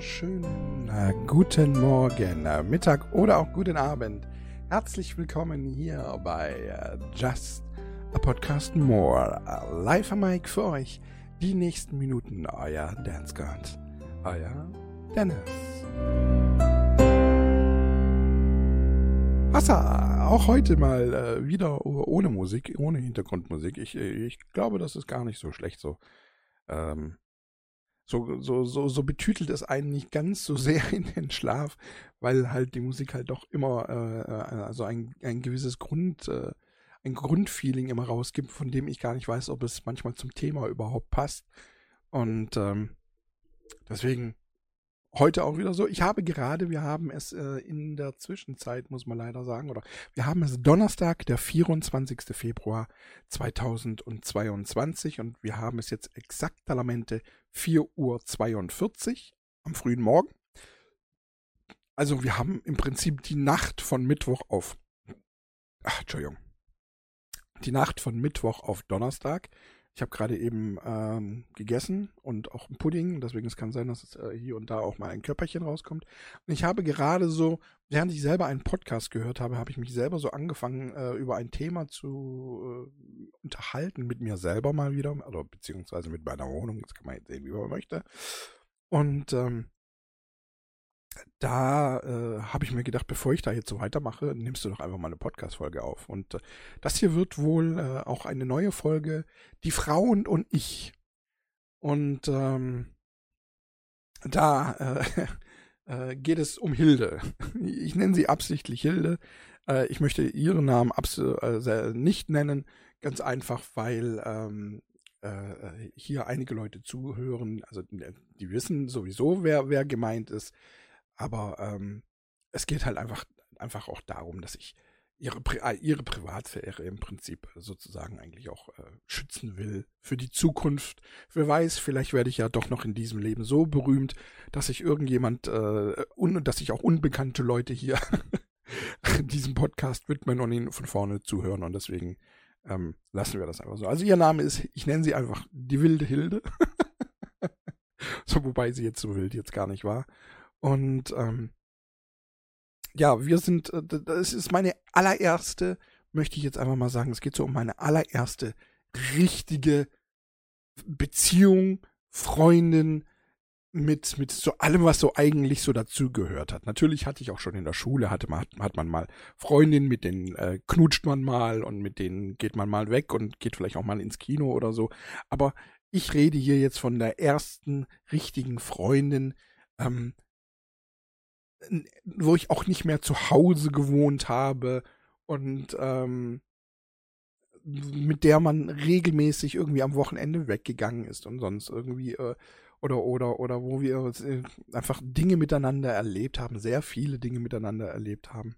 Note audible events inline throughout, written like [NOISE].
wunderschönen äh, guten Morgen, äh, Mittag oder auch guten Abend. Herzlich willkommen hier bei äh, Just a Podcast More. Live am Mic für euch die nächsten Minuten. Euer Dance God, euer Dennis. Wasser, auch heute mal wieder ohne Musik, ohne Hintergrundmusik. Ich, ich glaube, das ist gar nicht so schlecht so. Ähm, so, so, so, so betütelt es einen nicht ganz so sehr in den Schlaf, weil halt die Musik halt doch immer äh, äh, also ein, ein gewisses Grund, äh, ein Grundfeeling immer rausgibt, von dem ich gar nicht weiß, ob es manchmal zum Thema überhaupt passt. Und ähm, deswegen heute auch wieder so. Ich habe gerade, wir haben es äh, in der Zwischenzeit, muss man leider sagen, oder wir haben es Donnerstag, der 24. Februar 2022 und wir haben es jetzt exaktalamente 4.42 Uhr am frühen Morgen. Also wir haben im Prinzip die Nacht von Mittwoch auf, ach, Entschuldigung, die Nacht von Mittwoch auf Donnerstag. Ich habe gerade eben ähm, gegessen und auch einen Pudding, deswegen es kann sein, dass es äh, hier und da auch mal ein Körperchen rauskommt. Und ich habe gerade so, während ich selber einen Podcast gehört habe, habe ich mich selber so angefangen, äh, über ein Thema zu äh, unterhalten mit mir selber mal wieder, also beziehungsweise mit meiner Wohnung, das kann man jetzt sehen, wie man möchte. Und ähm, da äh, habe ich mir gedacht, bevor ich da jetzt so weitermache, nimmst du doch einfach mal eine Podcast-Folge auf. Und äh, das hier wird wohl äh, auch eine neue Folge, die Frauen und ich. Und ähm, da äh, [LAUGHS] äh, geht es um Hilde. [LAUGHS] Ich nenne sie absichtlich Hilde. Äh, ich möchte ihren Namen äh, nicht nennen, ganz einfach, weil ähm, äh, hier einige Leute zuhören, also die wissen sowieso, wer, wer gemeint ist. Aber ähm, es geht halt einfach, einfach auch darum, dass ich ihre, äh, ihre Privatsphäre im Prinzip sozusagen eigentlich auch äh, schützen will für die Zukunft. Wer weiß, vielleicht werde ich ja doch noch in diesem Leben so berühmt, dass ich irgendjemand, äh, un, dass ich auch unbekannte Leute hier [LAUGHS] diesem Podcast widmen und ihn von vorne zuhören und deswegen ähm, lassen wir das einfach so. Also ihr Name ist, ich nenne sie einfach die wilde Hilde. [LAUGHS] so, wobei sie jetzt so wild jetzt gar nicht war. Und ähm, ja, wir sind, äh, das ist meine allererste, möchte ich jetzt einfach mal sagen, es geht so um meine allererste richtige Beziehung, Freundin, mit, mit so allem, was so eigentlich so dazugehört hat. Natürlich hatte ich auch schon in der Schule, hatte man, hat man mal Freundinnen, mit denen äh, knutscht man mal und mit denen geht man mal weg und geht vielleicht auch mal ins Kino oder so. Aber ich rede hier jetzt von der ersten richtigen Freundin, ähm, wo ich auch nicht mehr zu Hause gewohnt habe und ähm, mit der man regelmäßig irgendwie am Wochenende weggegangen ist und sonst irgendwie äh, oder oder oder wo wir äh, einfach Dinge miteinander erlebt haben, sehr viele Dinge miteinander erlebt haben.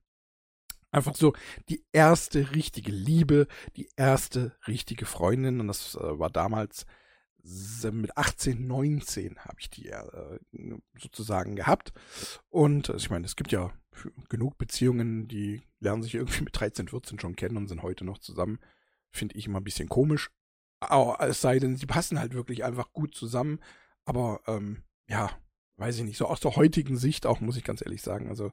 Einfach so die erste richtige Liebe, die erste richtige Freundin und das äh, war damals mit 18, 19 habe ich die äh, sozusagen gehabt. Und äh, ich meine, es gibt ja genug Beziehungen, die lernen sich irgendwie [LAUGHS] mit 13, 14 schon kennen und sind heute noch zusammen. Finde ich immer ein bisschen komisch. Aber es sei denn, sie passen halt wirklich einfach gut zusammen. Aber ähm, ja, weiß ich nicht. So aus der heutigen Sicht auch, muss ich ganz ehrlich sagen. Also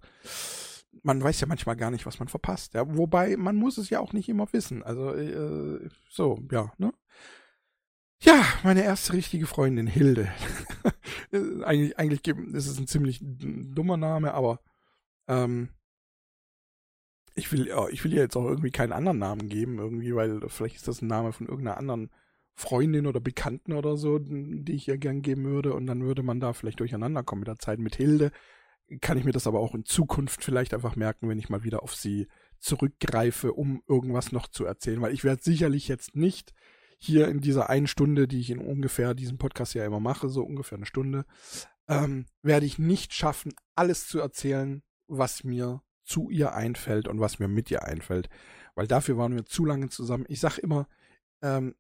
man weiß ja manchmal gar nicht, was man verpasst. Ja, wobei man muss es ja auch nicht immer wissen. Also äh, so, ja, ne? Ja, meine erste richtige Freundin, Hilde. [LAUGHS] eigentlich, eigentlich ist es ein ziemlich dummer Name, aber ähm, ich will, ich will ihr jetzt auch irgendwie keinen anderen Namen geben, irgendwie, weil vielleicht ist das ein Name von irgendeiner anderen Freundin oder Bekannten oder so, die ich ihr gern geben würde, und dann würde man da vielleicht durcheinander kommen mit der Zeit. Mit Hilde kann ich mir das aber auch in Zukunft vielleicht einfach merken, wenn ich mal wieder auf sie zurückgreife, um irgendwas noch zu erzählen, weil ich werde sicherlich jetzt nicht hier in dieser einen Stunde, die ich in ungefähr diesem Podcast ja immer mache, so ungefähr eine Stunde, ähm, werde ich nicht schaffen, alles zu erzählen, was mir zu ihr einfällt und was mir mit ihr einfällt. Weil dafür waren wir zu lange zusammen. Ich sag immer, ähm,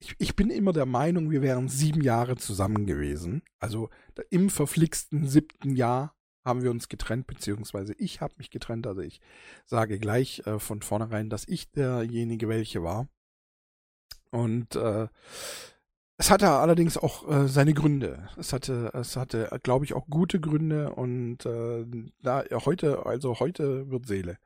ich, ich bin immer der Meinung, wir wären sieben Jahre zusammen gewesen. Also im verflixten siebten Jahr haben wir uns getrennt, beziehungsweise ich habe mich getrennt. Also ich sage gleich äh, von vornherein, dass ich derjenige welche war. Und äh, es hatte allerdings auch äh, seine Gründe. Es hatte, es hatte, glaube ich, auch gute Gründe und äh, da heute, also heute wird Seele.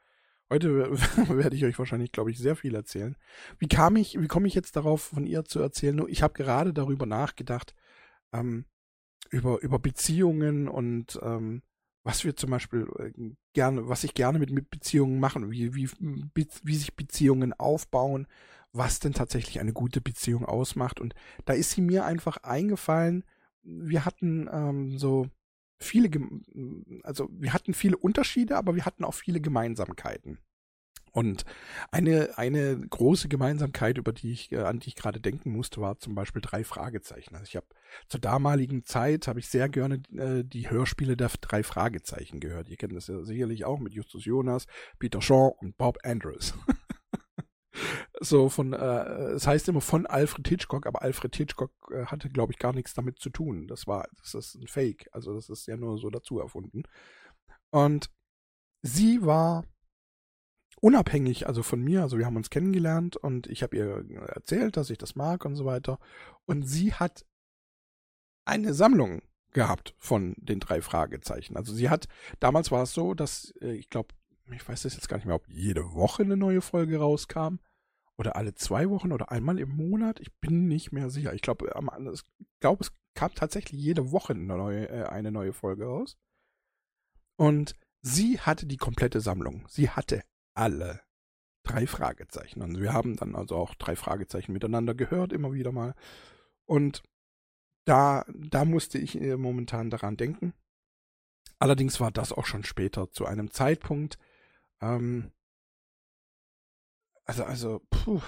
Heute [LAUGHS] werde ich euch wahrscheinlich, glaube ich, sehr viel erzählen. Wie kam ich, wie komme ich jetzt darauf, von ihr zu erzählen? Ich habe gerade darüber nachgedacht, ähm, über, über Beziehungen und ähm, was wir zum Beispiel äh, gerne, was ich gerne mit, mit Beziehungen machen, wie, wie, wie sich Beziehungen aufbauen, was denn tatsächlich eine gute Beziehung ausmacht. Und da ist sie mir einfach eingefallen. Wir hatten ähm, so viele, also wir hatten viele Unterschiede, aber wir hatten auch viele Gemeinsamkeiten. Und eine, eine große Gemeinsamkeit, über die ich, äh, an die ich gerade denken musste, war zum Beispiel drei Fragezeichen. Also ich habe zur damaligen Zeit habe ich sehr gerne äh, die Hörspiele der drei Fragezeichen gehört. Ihr kennt das ja sicherlich auch mit Justus Jonas, Peter Shaw und Bob Andrews. [LAUGHS] so von, äh, es heißt immer von Alfred Hitchcock, aber Alfred Hitchcock äh, hatte, glaube ich, gar nichts damit zu tun. Das war, das ist ein Fake. Also das ist ja nur so dazu erfunden. Und sie war unabhängig, also von mir, also wir haben uns kennengelernt und ich habe ihr erzählt, dass ich das mag und so weiter. Und sie hat eine Sammlung gehabt von den drei Fragezeichen. Also sie hat, damals war es so, dass äh, ich glaube, ich weiß das jetzt gar nicht mehr, ob jede Woche eine neue Folge rauskam oder alle zwei Wochen oder einmal im Monat. Ich bin nicht mehr sicher. Ich glaube, ich glaube, es kam tatsächlich jede Woche eine neue, äh, eine neue Folge raus. Und sie hatte die komplette Sammlung. Sie hatte alle drei Fragezeichen. Und wir haben dann also auch drei Fragezeichen miteinander gehört, immer wieder mal. Und da, da musste ich äh, momentan daran denken. Allerdings war das auch schon später zu einem Zeitpunkt. Ähm, also, also, puh.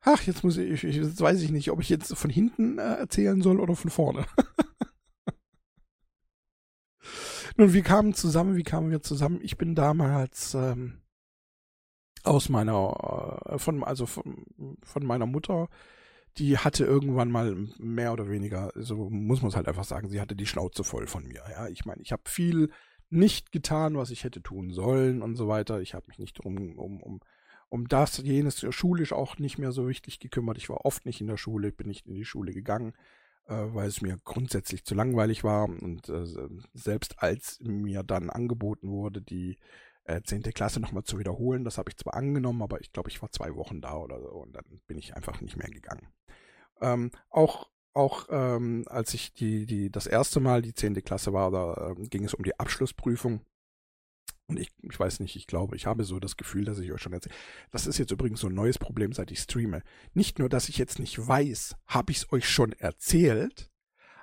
Ach, jetzt muss ich, jetzt weiß ich nicht, ob ich jetzt von hinten äh, erzählen soll oder von vorne. [LAUGHS] Nun, wir kamen zusammen, wie kamen wir zusammen? Ich bin damals ähm, aus meiner, äh, von, also von, von meiner Mutter, die hatte irgendwann mal mehr oder weniger, so muss man es halt einfach sagen, sie hatte die Schnauze voll von mir. Ja, ich meine, ich habe viel nicht getan, was ich hätte tun sollen und so weiter. Ich habe mich nicht um, um, um, um das, jenes schulisch auch nicht mehr so richtig gekümmert. Ich war oft nicht in der Schule, bin nicht in die Schule gegangen, äh, weil es mir grundsätzlich zu langweilig war. Und äh, selbst als mir dann angeboten wurde, die äh, 10. Klasse nochmal zu wiederholen. Das habe ich zwar angenommen, aber ich glaube, ich war zwei Wochen da oder so und dann bin ich einfach nicht mehr gegangen. Ähm, auch auch ähm, als ich die, die, das erste Mal die 10. Klasse war, da ähm, ging es um die Abschlussprüfung. Und ich, ich weiß nicht, ich glaube, ich habe so das Gefühl, dass ich euch schon erzähle. Das ist jetzt übrigens so ein neues Problem, seit ich streame. Nicht nur, dass ich jetzt nicht weiß, habe ich es euch schon erzählt,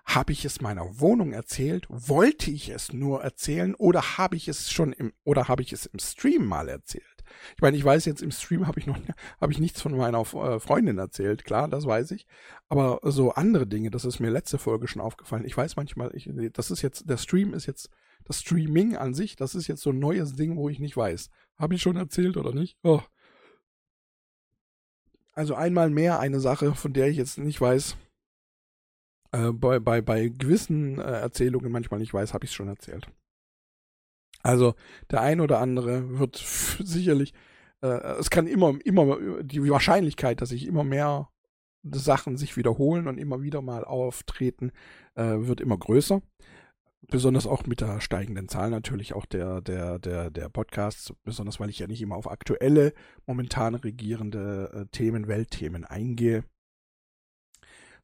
habe ich es meiner Wohnung erzählt? Wollte ich es nur erzählen oder habe ich es schon im oder habe ich es im Stream mal erzählt? Ich meine, ich weiß jetzt im Stream habe ich noch habe ich nichts von meiner äh, Freundin erzählt, klar, das weiß ich, aber so andere Dinge, das ist mir letzte Folge schon aufgefallen. Ich weiß manchmal, ich, das ist jetzt der Stream ist jetzt das Streaming an sich, das ist jetzt so ein neues Ding, wo ich nicht weiß, habe ich schon erzählt oder nicht? Oh. Also einmal mehr eine Sache, von der ich jetzt nicht weiß, äh, bei, bei, bei gewissen äh, Erzählungen manchmal nicht weiß, habe ich es schon erzählt. Also der ein oder andere wird sicherlich, äh, es kann immer, immer die Wahrscheinlichkeit, dass sich immer mehr Sachen sich wiederholen und immer wieder mal auftreten, äh, wird immer größer. Besonders auch mit der steigenden Zahl natürlich auch der, der, der, der Podcasts, besonders weil ich ja nicht immer auf aktuelle, momentan regierende äh, Themen, Weltthemen eingehe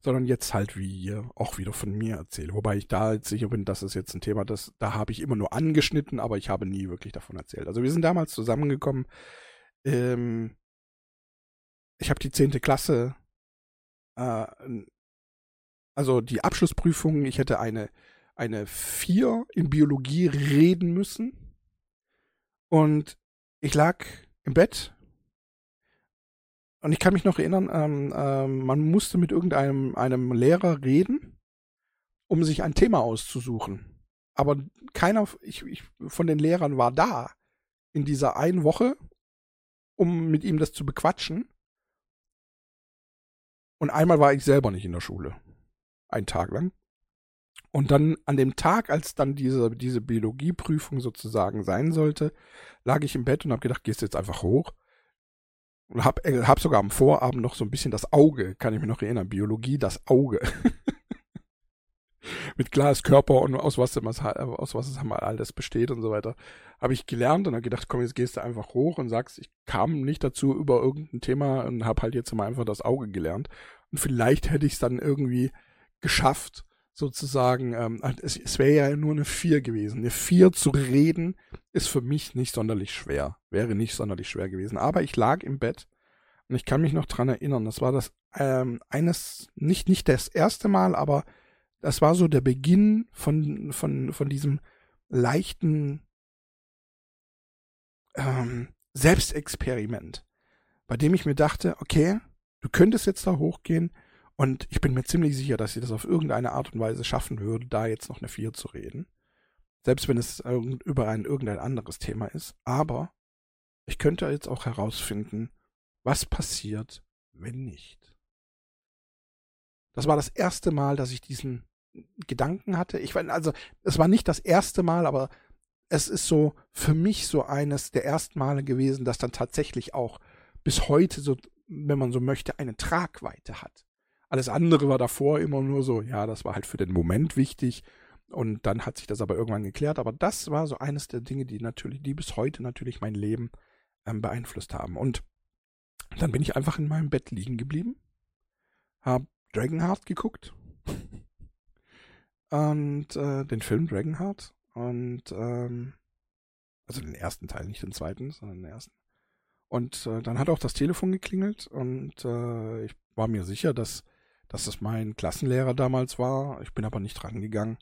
sondern jetzt halt wie auch wieder von mir erzähle. Wobei ich da jetzt sicher bin, das ist jetzt ein Thema, das da habe ich immer nur angeschnitten, aber ich habe nie wirklich davon erzählt. Also wir sind damals zusammengekommen. Ähm, ich habe die zehnte Klasse, äh, also die Abschlussprüfung. Ich hätte eine eine vier in Biologie reden müssen und ich lag im Bett und ich kann mich noch erinnern, ähm, ähm, man musste mit irgendeinem einem Lehrer reden, um sich ein Thema auszusuchen. Aber keiner ich, ich, von den Lehrern war da in dieser einen Woche, um mit ihm das zu bequatschen. Und einmal war ich selber nicht in der Schule. Einen Tag lang. Und dann an dem Tag, als dann diese, diese Biologieprüfung sozusagen sein sollte, lag ich im Bett und habe gedacht, gehst du jetzt einfach hoch Und hab, äh, hab sogar am Vorabend noch so ein bisschen das Auge, kann ich mich noch erinnern, Biologie, das Auge. [LAUGHS] Mit Glaskörper und aus was, aus was es mal alles besteht und so weiter. Habe ich gelernt und habe gedacht, komm, jetzt gehst du einfach hoch und sagst, ich kam nicht dazu über irgendein Thema und habe halt jetzt mal einfach das Auge gelernt. Und vielleicht hätte ich es dann irgendwie geschafft, sozusagen, ähm, es, es wäre ja nur eine 4 gewesen. Eine 4 zu reden ist für mich nicht sonderlich schwer. Wäre nicht sonderlich schwer gewesen. Aber ich lag im Bett und ich kann mich noch dran erinnern. Das war das ähm, eines, nicht, nicht das erste Mal, aber das war so der Beginn von, von, von diesem leichten ähm, Selbstexperiment, bei dem ich mir dachte, okay, du könntest jetzt da hochgehen, und ich bin mir ziemlich sicher, dass sie das auf irgendeine Art und Weise schaffen würde, da jetzt noch eine 4 zu reden. Selbst wenn es über ein irgendein anderes Thema ist. Aber ich könnte jetzt auch herausfinden, was passiert, wenn nicht. Das war das erste Mal, dass ich diesen Gedanken hatte. Ich war, also, es war nicht das erste Mal, aber es ist so für mich so eines der ersten Male gewesen, das dann tatsächlich auch bis heute so, wenn man so möchte, eine Tragweite hat. Alles andere war davor immer nur so, ja, das war halt für den Moment wichtig. Und dann hat sich das aber irgendwann geklärt. Aber das war so eines der Dinge, die natürlich, die bis heute natürlich mein Leben ähm, beeinflusst haben. Und dann bin ich einfach in meinem Bett liegen geblieben, hab Dragonheart geguckt [LAUGHS] und äh, den Film Dragonheart und ähm, also den ersten Teil, nicht den zweiten, sondern den ersten. Und äh, dann hat auch das Telefon geklingelt und äh, ich war mir sicher, dass dass es mein Klassenlehrer damals war. Ich bin aber nicht rangegangen.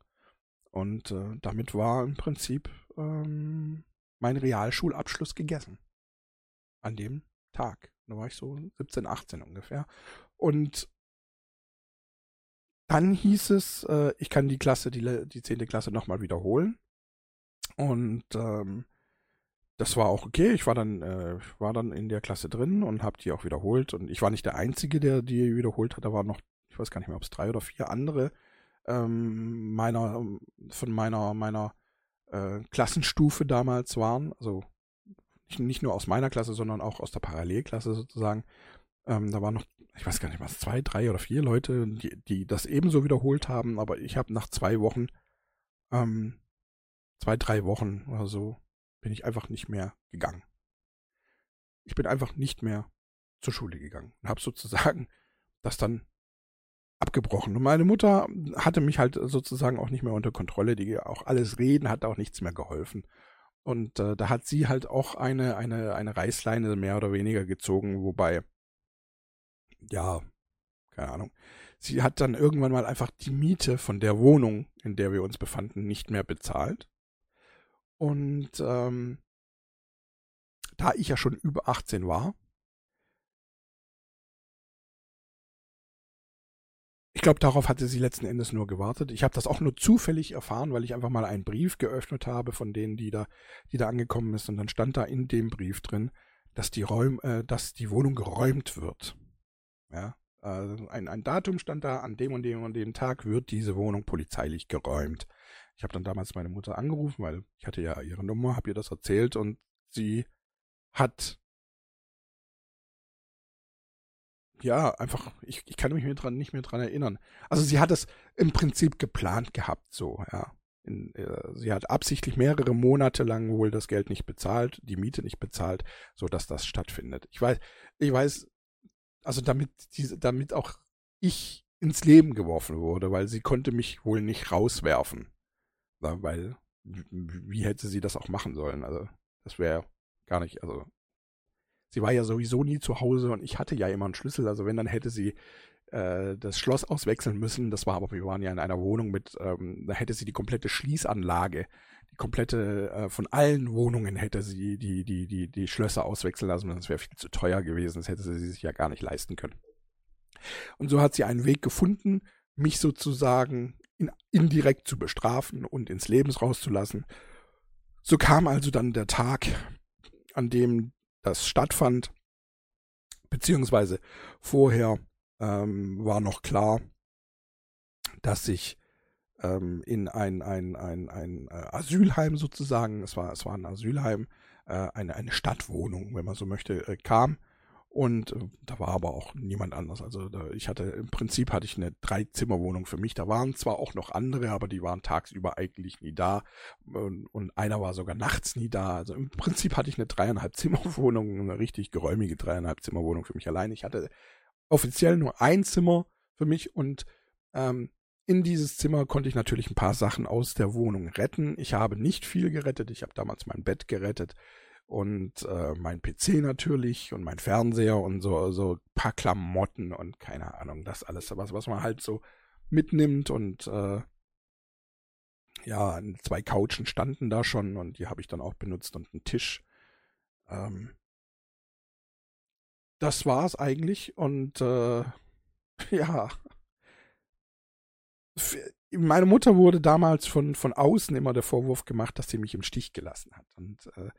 Und äh, damit war im Prinzip ähm, mein Realschulabschluss gegessen. An dem Tag. Da war ich so 17, 18 ungefähr. Und dann hieß es, äh, ich kann die Klasse, die, die 10. Klasse nochmal wiederholen. Und ähm, das war auch okay. Ich war dann, äh, war dann in der Klasse drin und habe die auch wiederholt. Und ich war nicht der Einzige, der die wiederholt hat. Da waren noch ich weiß gar nicht mehr, ob es drei oder vier andere ähm, meiner, von meiner, meiner äh, Klassenstufe damals waren. Also nicht, nur aus meiner Klasse, sondern auch aus der Parallelklasse sozusagen. Ähm, da waren noch, ich weiß gar nicht was, zwei, drei oder vier Leute, die, die das ebenso wiederholt haben, aber ich habe nach zwei Wochen, ähm, zwei, drei Wochen oder so, bin ich einfach nicht mehr gegangen. Ich bin einfach nicht mehr zur Schule gegangen und habe sozusagen [LAUGHS] das dann abgebrochen. Und meine Mutter hatte mich halt sozusagen auch nicht mehr unter Kontrolle. Die auch alles reden hat auch nichts mehr geholfen. Und äh, da hat sie halt auch eine, eine, eine Reißleine mehr oder weniger gezogen, wobei, ja, keine Ahnung. Sie hat dann irgendwann mal einfach die Miete von der Wohnung, in der wir uns befanden, nicht mehr bezahlt. Und ähm, da ich ja schon über 18 war, Ich glaube, darauf hatte sie letzten Endes nur gewartet. Ich habe das auch nur zufällig erfahren, weil ich einfach mal einen Brief geöffnet habe von denen, die da, die da angekommen ist. Und dann stand da in dem Brief drin, dass die Räum, äh, dass die Wohnung geräumt wird. Ja, äh, ein, ein Datum stand da, an dem und dem und dem Tag wird diese Wohnung polizeilich geräumt. Ich habe dann damals meine Mutter angerufen, weil ich hatte ja ihre Nummer, habe ihr das erzählt und sie hat ja, einfach, ich, ich kann mich mehr dran, nicht mehr dran erinnern. Also sie hat es im Prinzip geplant gehabt, so, ja. In, äh, sie hat absichtlich mehrere Monate lang wohl das Geld nicht bezahlt, die Miete nicht bezahlt, so dass das stattfindet. Ich weiß, ich weiß, also damit diese, damit auch ich ins Leben geworfen wurde, weil sie konnte mich wohl nicht rauswerfen. Ja, weil, wie hätte sie das auch machen sollen? Also, das wäre gar nicht, also sie war ja sowieso nie zu Hause und ich hatte ja immer einen Schlüssel. Also wenn, dann hätte sie äh, das Schloss auswechseln müssen. Das war aber, wir waren ja in einer Wohnung mit, ähm, da hätte sie die komplette Schließanlage, die komplette, äh, von allen Wohnungen hätte sie die, die, die, die Schlösser auswechseln lassen. Das wäre viel zu teuer gewesen. Das hätte sie sich ja gar nicht leisten können. Und so hat sie einen Weg gefunden, mich sozusagen in, indirekt zu bestrafen und ins Lebens rauszulassen. So kam also dann der Tag, an dem das stattfand, beziehungsweise vorher ähm, war noch klar, dass ich ähm, in ein, ein, ein, ein äh, Asylheim sozusagen, es war, es war ein Asylheim, äh, eine, eine Stadtwohnung, wenn man so möchte, äh, kam Und äh, da war aber auch niemand anders. Also da, ich hatte, im Prinzip hatte ich eine Drei-Zimmer-Wohnung für mich. Da waren zwar auch noch andere, aber die waren tagsüber eigentlich nie da. Und, und einer war sogar nachts nie da. Also im Prinzip hatte ich eine dreieinhalb Zimmer-Wohnung, eine richtig geräumige dreieinhalb Zimmer-Wohnung für mich allein. Ich hatte offiziell nur ein Zimmer für mich und ähm, in dieses Zimmer konnte ich natürlich ein paar Sachen aus der Wohnung retten. Ich habe nicht viel gerettet. Ich habe damals mein Bett gerettet und äh, mein PC natürlich und mein Fernseher und so, so ein paar Klamotten und keine Ahnung, das alles, was, was man halt so mitnimmt und äh, ja, zwei Couchen standen da schon und die habe ich dann auch benutzt und einen Tisch. Ähm, das war's eigentlich und äh, [LAUGHS] ja. Meine Mutter wurde damals von, von außen immer der Vorwurf gemacht, dass sie mich im Stich gelassen hat. Und äh,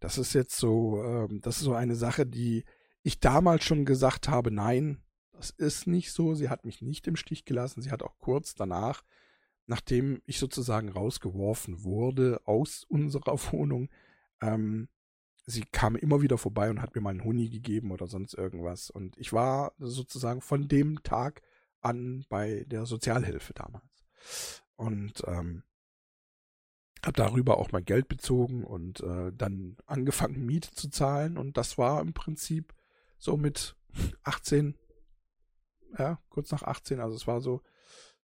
das ist jetzt so, ähm, das ist so eine Sache, die ich damals schon gesagt habe, nein, das ist nicht so. Sie hat mich nicht im Stich gelassen. Sie hat auch kurz danach, nachdem ich sozusagen rausgeworfen wurde aus unserer [LAUGHS] Wohnung, ähm, sie kam immer wieder vorbei und hat mir mal einen Huni gegeben oder sonst irgendwas. Und ich war sozusagen von dem Tag an bei der Sozialhilfe damals. Und ähm, habe darüber auch mein Geld bezogen und äh, dann angefangen, Miete zu zahlen. Und das war im Prinzip so mit 18, ja, kurz nach 18. Also es war so,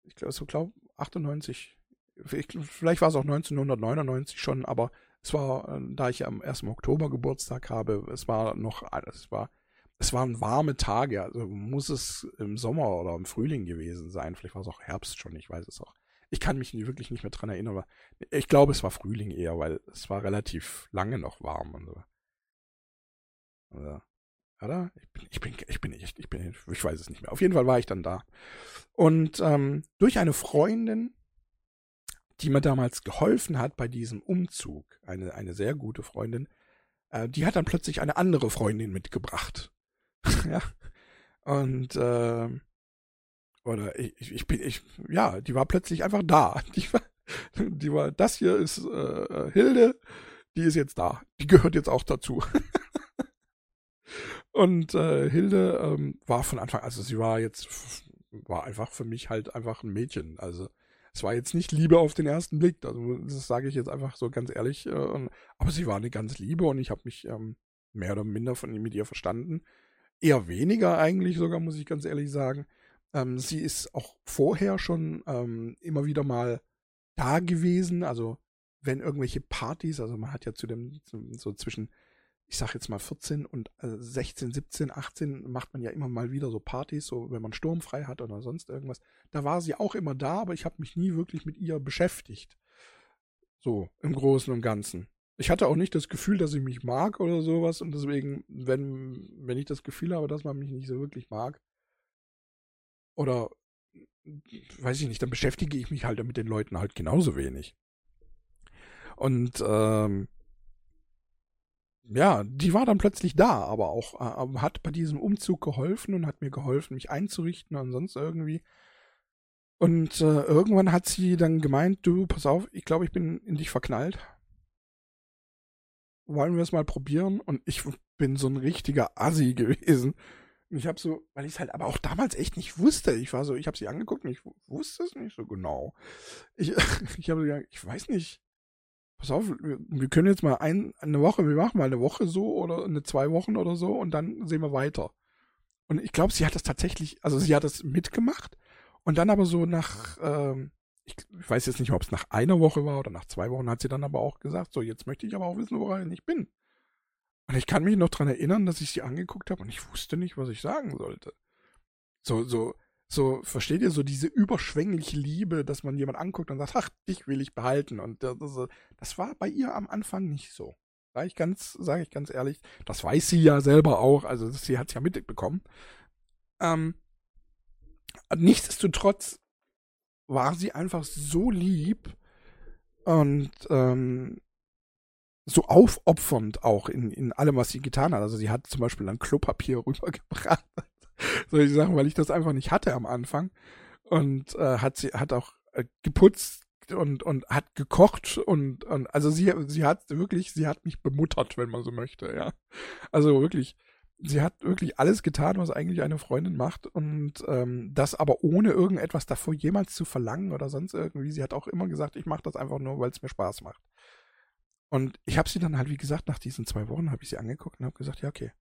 ich glaube, so glaube 98, vielleicht war es auch 1999 schon, aber es war, äh, da ich am 1. Oktober Geburtstag habe, es war noch, es war, es waren warme Tage, also muss es im Sommer oder im Frühling gewesen sein. Vielleicht war es auch Herbst schon, ich weiß es auch ich kann mich wirklich nicht mehr dran erinnern, aber ich glaube, es war Frühling eher, weil es war relativ lange noch warm und so. Also, oder? Ich bin, ich bin, ich bin echt, ich bin, ich weiß es nicht mehr. Auf jeden Fall war ich dann da. Und ähm, durch eine Freundin, die mir damals geholfen hat bei diesem Umzug, eine, eine sehr gute Freundin, äh, die hat dann plötzlich eine andere Freundin mitgebracht. [LAUGHS] ja. Und äh, oder ich, ich bin, ich, ja, die war plötzlich einfach da. [LAUGHS] Die war, die war das hier ist äh, Hilde, die ist jetzt da. Die gehört jetzt auch dazu. [LAUGHS] Und äh, Hilde ähm, war von Anfang, also sie war jetzt, war einfach für mich halt einfach ein Mädchen. Also es war jetzt nicht Liebe auf den ersten Blick, also das sage ich jetzt einfach so ganz ehrlich. Äh, aber sie war eine ganz Liebe und ich habe mich ähm, mehr oder minder von mit ihr verstanden. Eher weniger eigentlich sogar, muss ich ganz ehrlich sagen. Ähm, sie ist auch vorher schon ähm, immer wieder mal da gewesen. Also wenn irgendwelche Partys, also man hat ja zu dem so zwischen, ich sag jetzt mal 14 und äh, 16, 17, 18 macht man ja immer mal wieder so Partys, so wenn man sturmfrei hat oder sonst irgendwas. Da war sie auch immer da, aber ich habe mich nie wirklich mit ihr beschäftigt. So im Großen und Ganzen. Ich hatte auch nicht das Gefühl, dass sie mich mag oder sowas und deswegen, wenn, wenn ich das Gefühl habe, dass man mich nicht so wirklich mag, oder weiß ich nicht, dann beschäftige ich mich halt mit den Leuten halt genauso wenig. Und ähm, ja, die war dann plötzlich da, aber auch äh, hat bei diesem Umzug geholfen und hat mir geholfen, mich einzurichten und sonst irgendwie. Und äh, irgendwann hat sie dann gemeint, du, pass auf, ich glaube, ich bin in dich verknallt. Wollen wir es mal probieren? Und ich bin so ein richtiger Assi [LAUGHS] gewesen. Ich habe so, weil ich es halt aber auch damals echt nicht wusste. Ich war so, ich habe sie angeguckt und ich wusste es nicht so genau. Ich, [LAUGHS] ich habe gesagt, ich weiß nicht. Pass auf, wir, wir können jetzt mal ein, eine Woche, wir machen mal eine Woche so oder eine zwei Wochen oder so und dann sehen wir weiter. Und ich glaube, sie hat das tatsächlich, also sie hat das mitgemacht und dann aber so nach, ähm, ich, ich weiß jetzt nicht, ob es nach einer Woche war oder nach zwei Wochen, hat sie dann aber auch gesagt, so jetzt möchte ich aber auch wissen, woran ich bin. Und ich kann mich noch dran erinnern, dass ich sie angeguckt habe und ich wusste nicht, was ich sagen sollte. So, so, so, versteht ihr, so diese überschwängliche Liebe, dass man jemand anguckt und sagt, ach, dich will ich behalten. Und das, das war bei ihr am Anfang nicht so. Sag ich ganz, sage ich ganz ehrlich. Das weiß sie ja selber auch, also sie hat es ja mitbekommen. Ähm, nichtsdestotrotz war sie einfach so lieb und ähm, so aufopfernd auch in, in allem, was sie getan hat. Also sie hat zum Beispiel dann Klopapier [LAUGHS] rübergebracht. Solche Sachen, weil ich das einfach nicht hatte am Anfang. Und äh, hat sie hat auch äh, geputzt und, und hat gekocht und, und also sie, sie hat wirklich, sie hat mich bemuttert, wenn man so möchte, ja. Also wirklich, sie hat wirklich alles getan, was eigentlich eine Freundin macht und ähm, das aber ohne irgendetwas davor jemals zu verlangen oder sonst irgendwie. Sie hat auch immer gesagt, ich mache das einfach nur, weil es mir Spaß macht. Und ich habe sie dann halt, wie gesagt, nach diesen zwei Wochen habe ich sie angeguckt und habe gesagt, ja okay,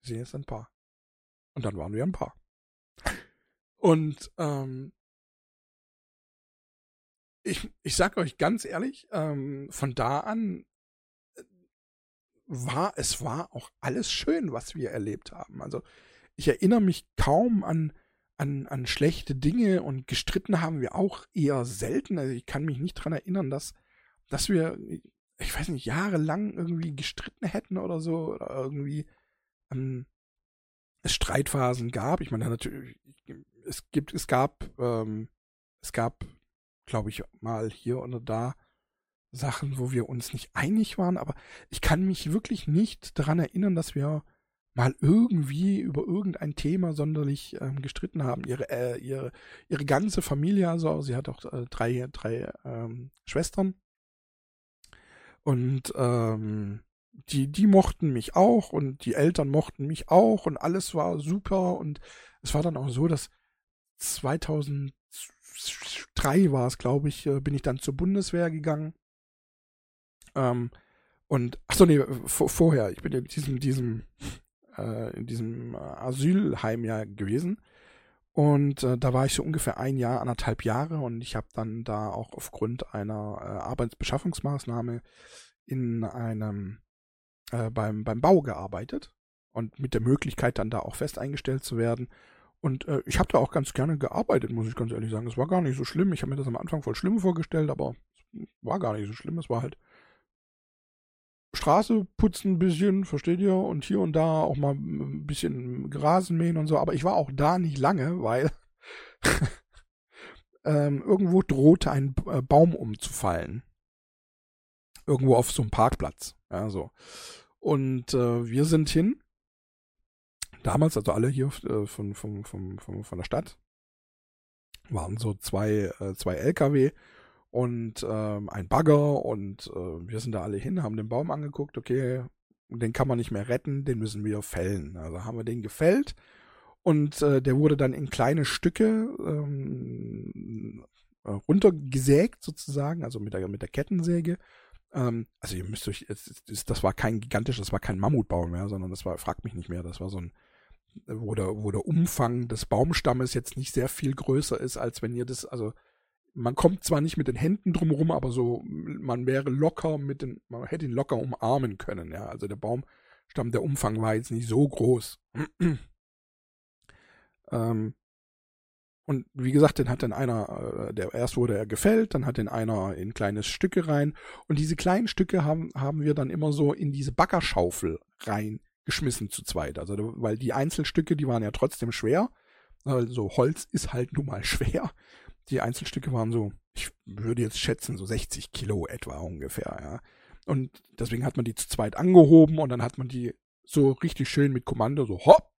wir sind jetzt ein Paar. Und dann waren wir ein Paar. Und ähm, ich, ich sag euch ganz ehrlich, ähm, von da an äh, war, es war auch alles schön, was wir erlebt haben. Also ich erinnere mich kaum an, an, an schlechte Dinge und gestritten haben wir auch eher selten. Also ich kann mich nicht dran erinnern, dass, dass wir, ich weiß nicht, jahrelang irgendwie gestritten hätten oder so, oder irgendwie ähm, es Streitphasen gab. Ich meine, natürlich, es gibt, es gab, ähm, es gab glaube ich, mal hier oder da Sachen, wo wir uns nicht einig waren, aber ich kann mich wirklich nicht daran erinnern, dass wir mal irgendwie über irgendein Thema sonderlich ähm, gestritten haben. Ihre, äh, ihre, ihre ganze Familie, also sie hat auch äh, drei, drei ähm, Schwestern. Und ähm, die, die mochten mich auch und die Eltern mochten mich auch und alles war super. Und es war dann auch so, dass 2000 drei war es, glaube ich, äh, bin ich dann zur Bundeswehr gegangen. Ähm, und, ach so, nee, vorher, ich bin in diesem, diesem, äh, in diesem Asylheim ja gewesen. Und äh, da war ich so ungefähr ein Jahr, anderthalb Jahre und ich habe dann da auch aufgrund einer äh, Arbeitsbeschaffungsmaßnahme in einem äh, beim, beim Bau gearbeitet und mit der Möglichkeit dann da auch fest eingestellt zu werden. Und äh, ich habe da auch ganz gerne gearbeitet, muss ich ganz ehrlich sagen. Es war gar nicht so schlimm. Ich habe mir das am Anfang voll schlimm vorgestellt, aber es war gar nicht so schlimm. Es war halt Straße putzen ein bisschen, versteht ihr? Und hier und da auch mal ein bisschen Grasen mähen und so. Aber ich war auch da nicht lange, weil [LAUGHS] ähm, irgendwo drohte ein äh, Baum umzufallen. Irgendwo auf so einem Parkplatz. Ja, so. Und äh, wir sind hin damals, also alle hier äh, von, von, von, von, von der Stadt, waren so zwei, äh, zwei LKW und ähm, ein Bagger und äh, wir sind da alle hin, haben den Baum angeguckt, okay, den kann man nicht mehr retten, den müssen wir fällen. Also haben wir den gefällt und äh, der wurde dann in kleine Stücke ähm, äh, runtergesägt sozusagen, also mit der, mit der Kettensäge. Ähm, also ihr müsst euch, das war kein gigantisches, das war kein Mammutbaum mehr, sondern das war, fragt mich nicht mehr, das war so ein wo der, wo der Umfang des Baumstammes jetzt nicht sehr viel größer ist, als wenn ihr das, also man kommt zwar nicht mit den Händen drumherum, aber so, man wäre locker mit den, man hätte ihn locker umarmen können, ja. Also der Baumstamm, der Umfang war jetzt nicht so groß. [CLEARS THROAT] ähm, und wie gesagt, den hat dann einer, äh, der erst wurde er gefällt, dann hat den einer in kleine Stücke rein. Und diese kleinen Stücke haben, haben wir dann immer so in diese Baggerschaufel rein geschmissen zu zweit. Also, weil die Einzelstücke, die waren ja trotzdem schwer. Also Holz ist halt nun mal [LAUGHS] schwer. Die Einzelstücke waren so, ich würde jetzt schätzen, so 60 Kilo etwa ungefähr, ja. Und deswegen hat man die zu zweit angehoben und dann hat man die so richtig schön mit Kommando so hopp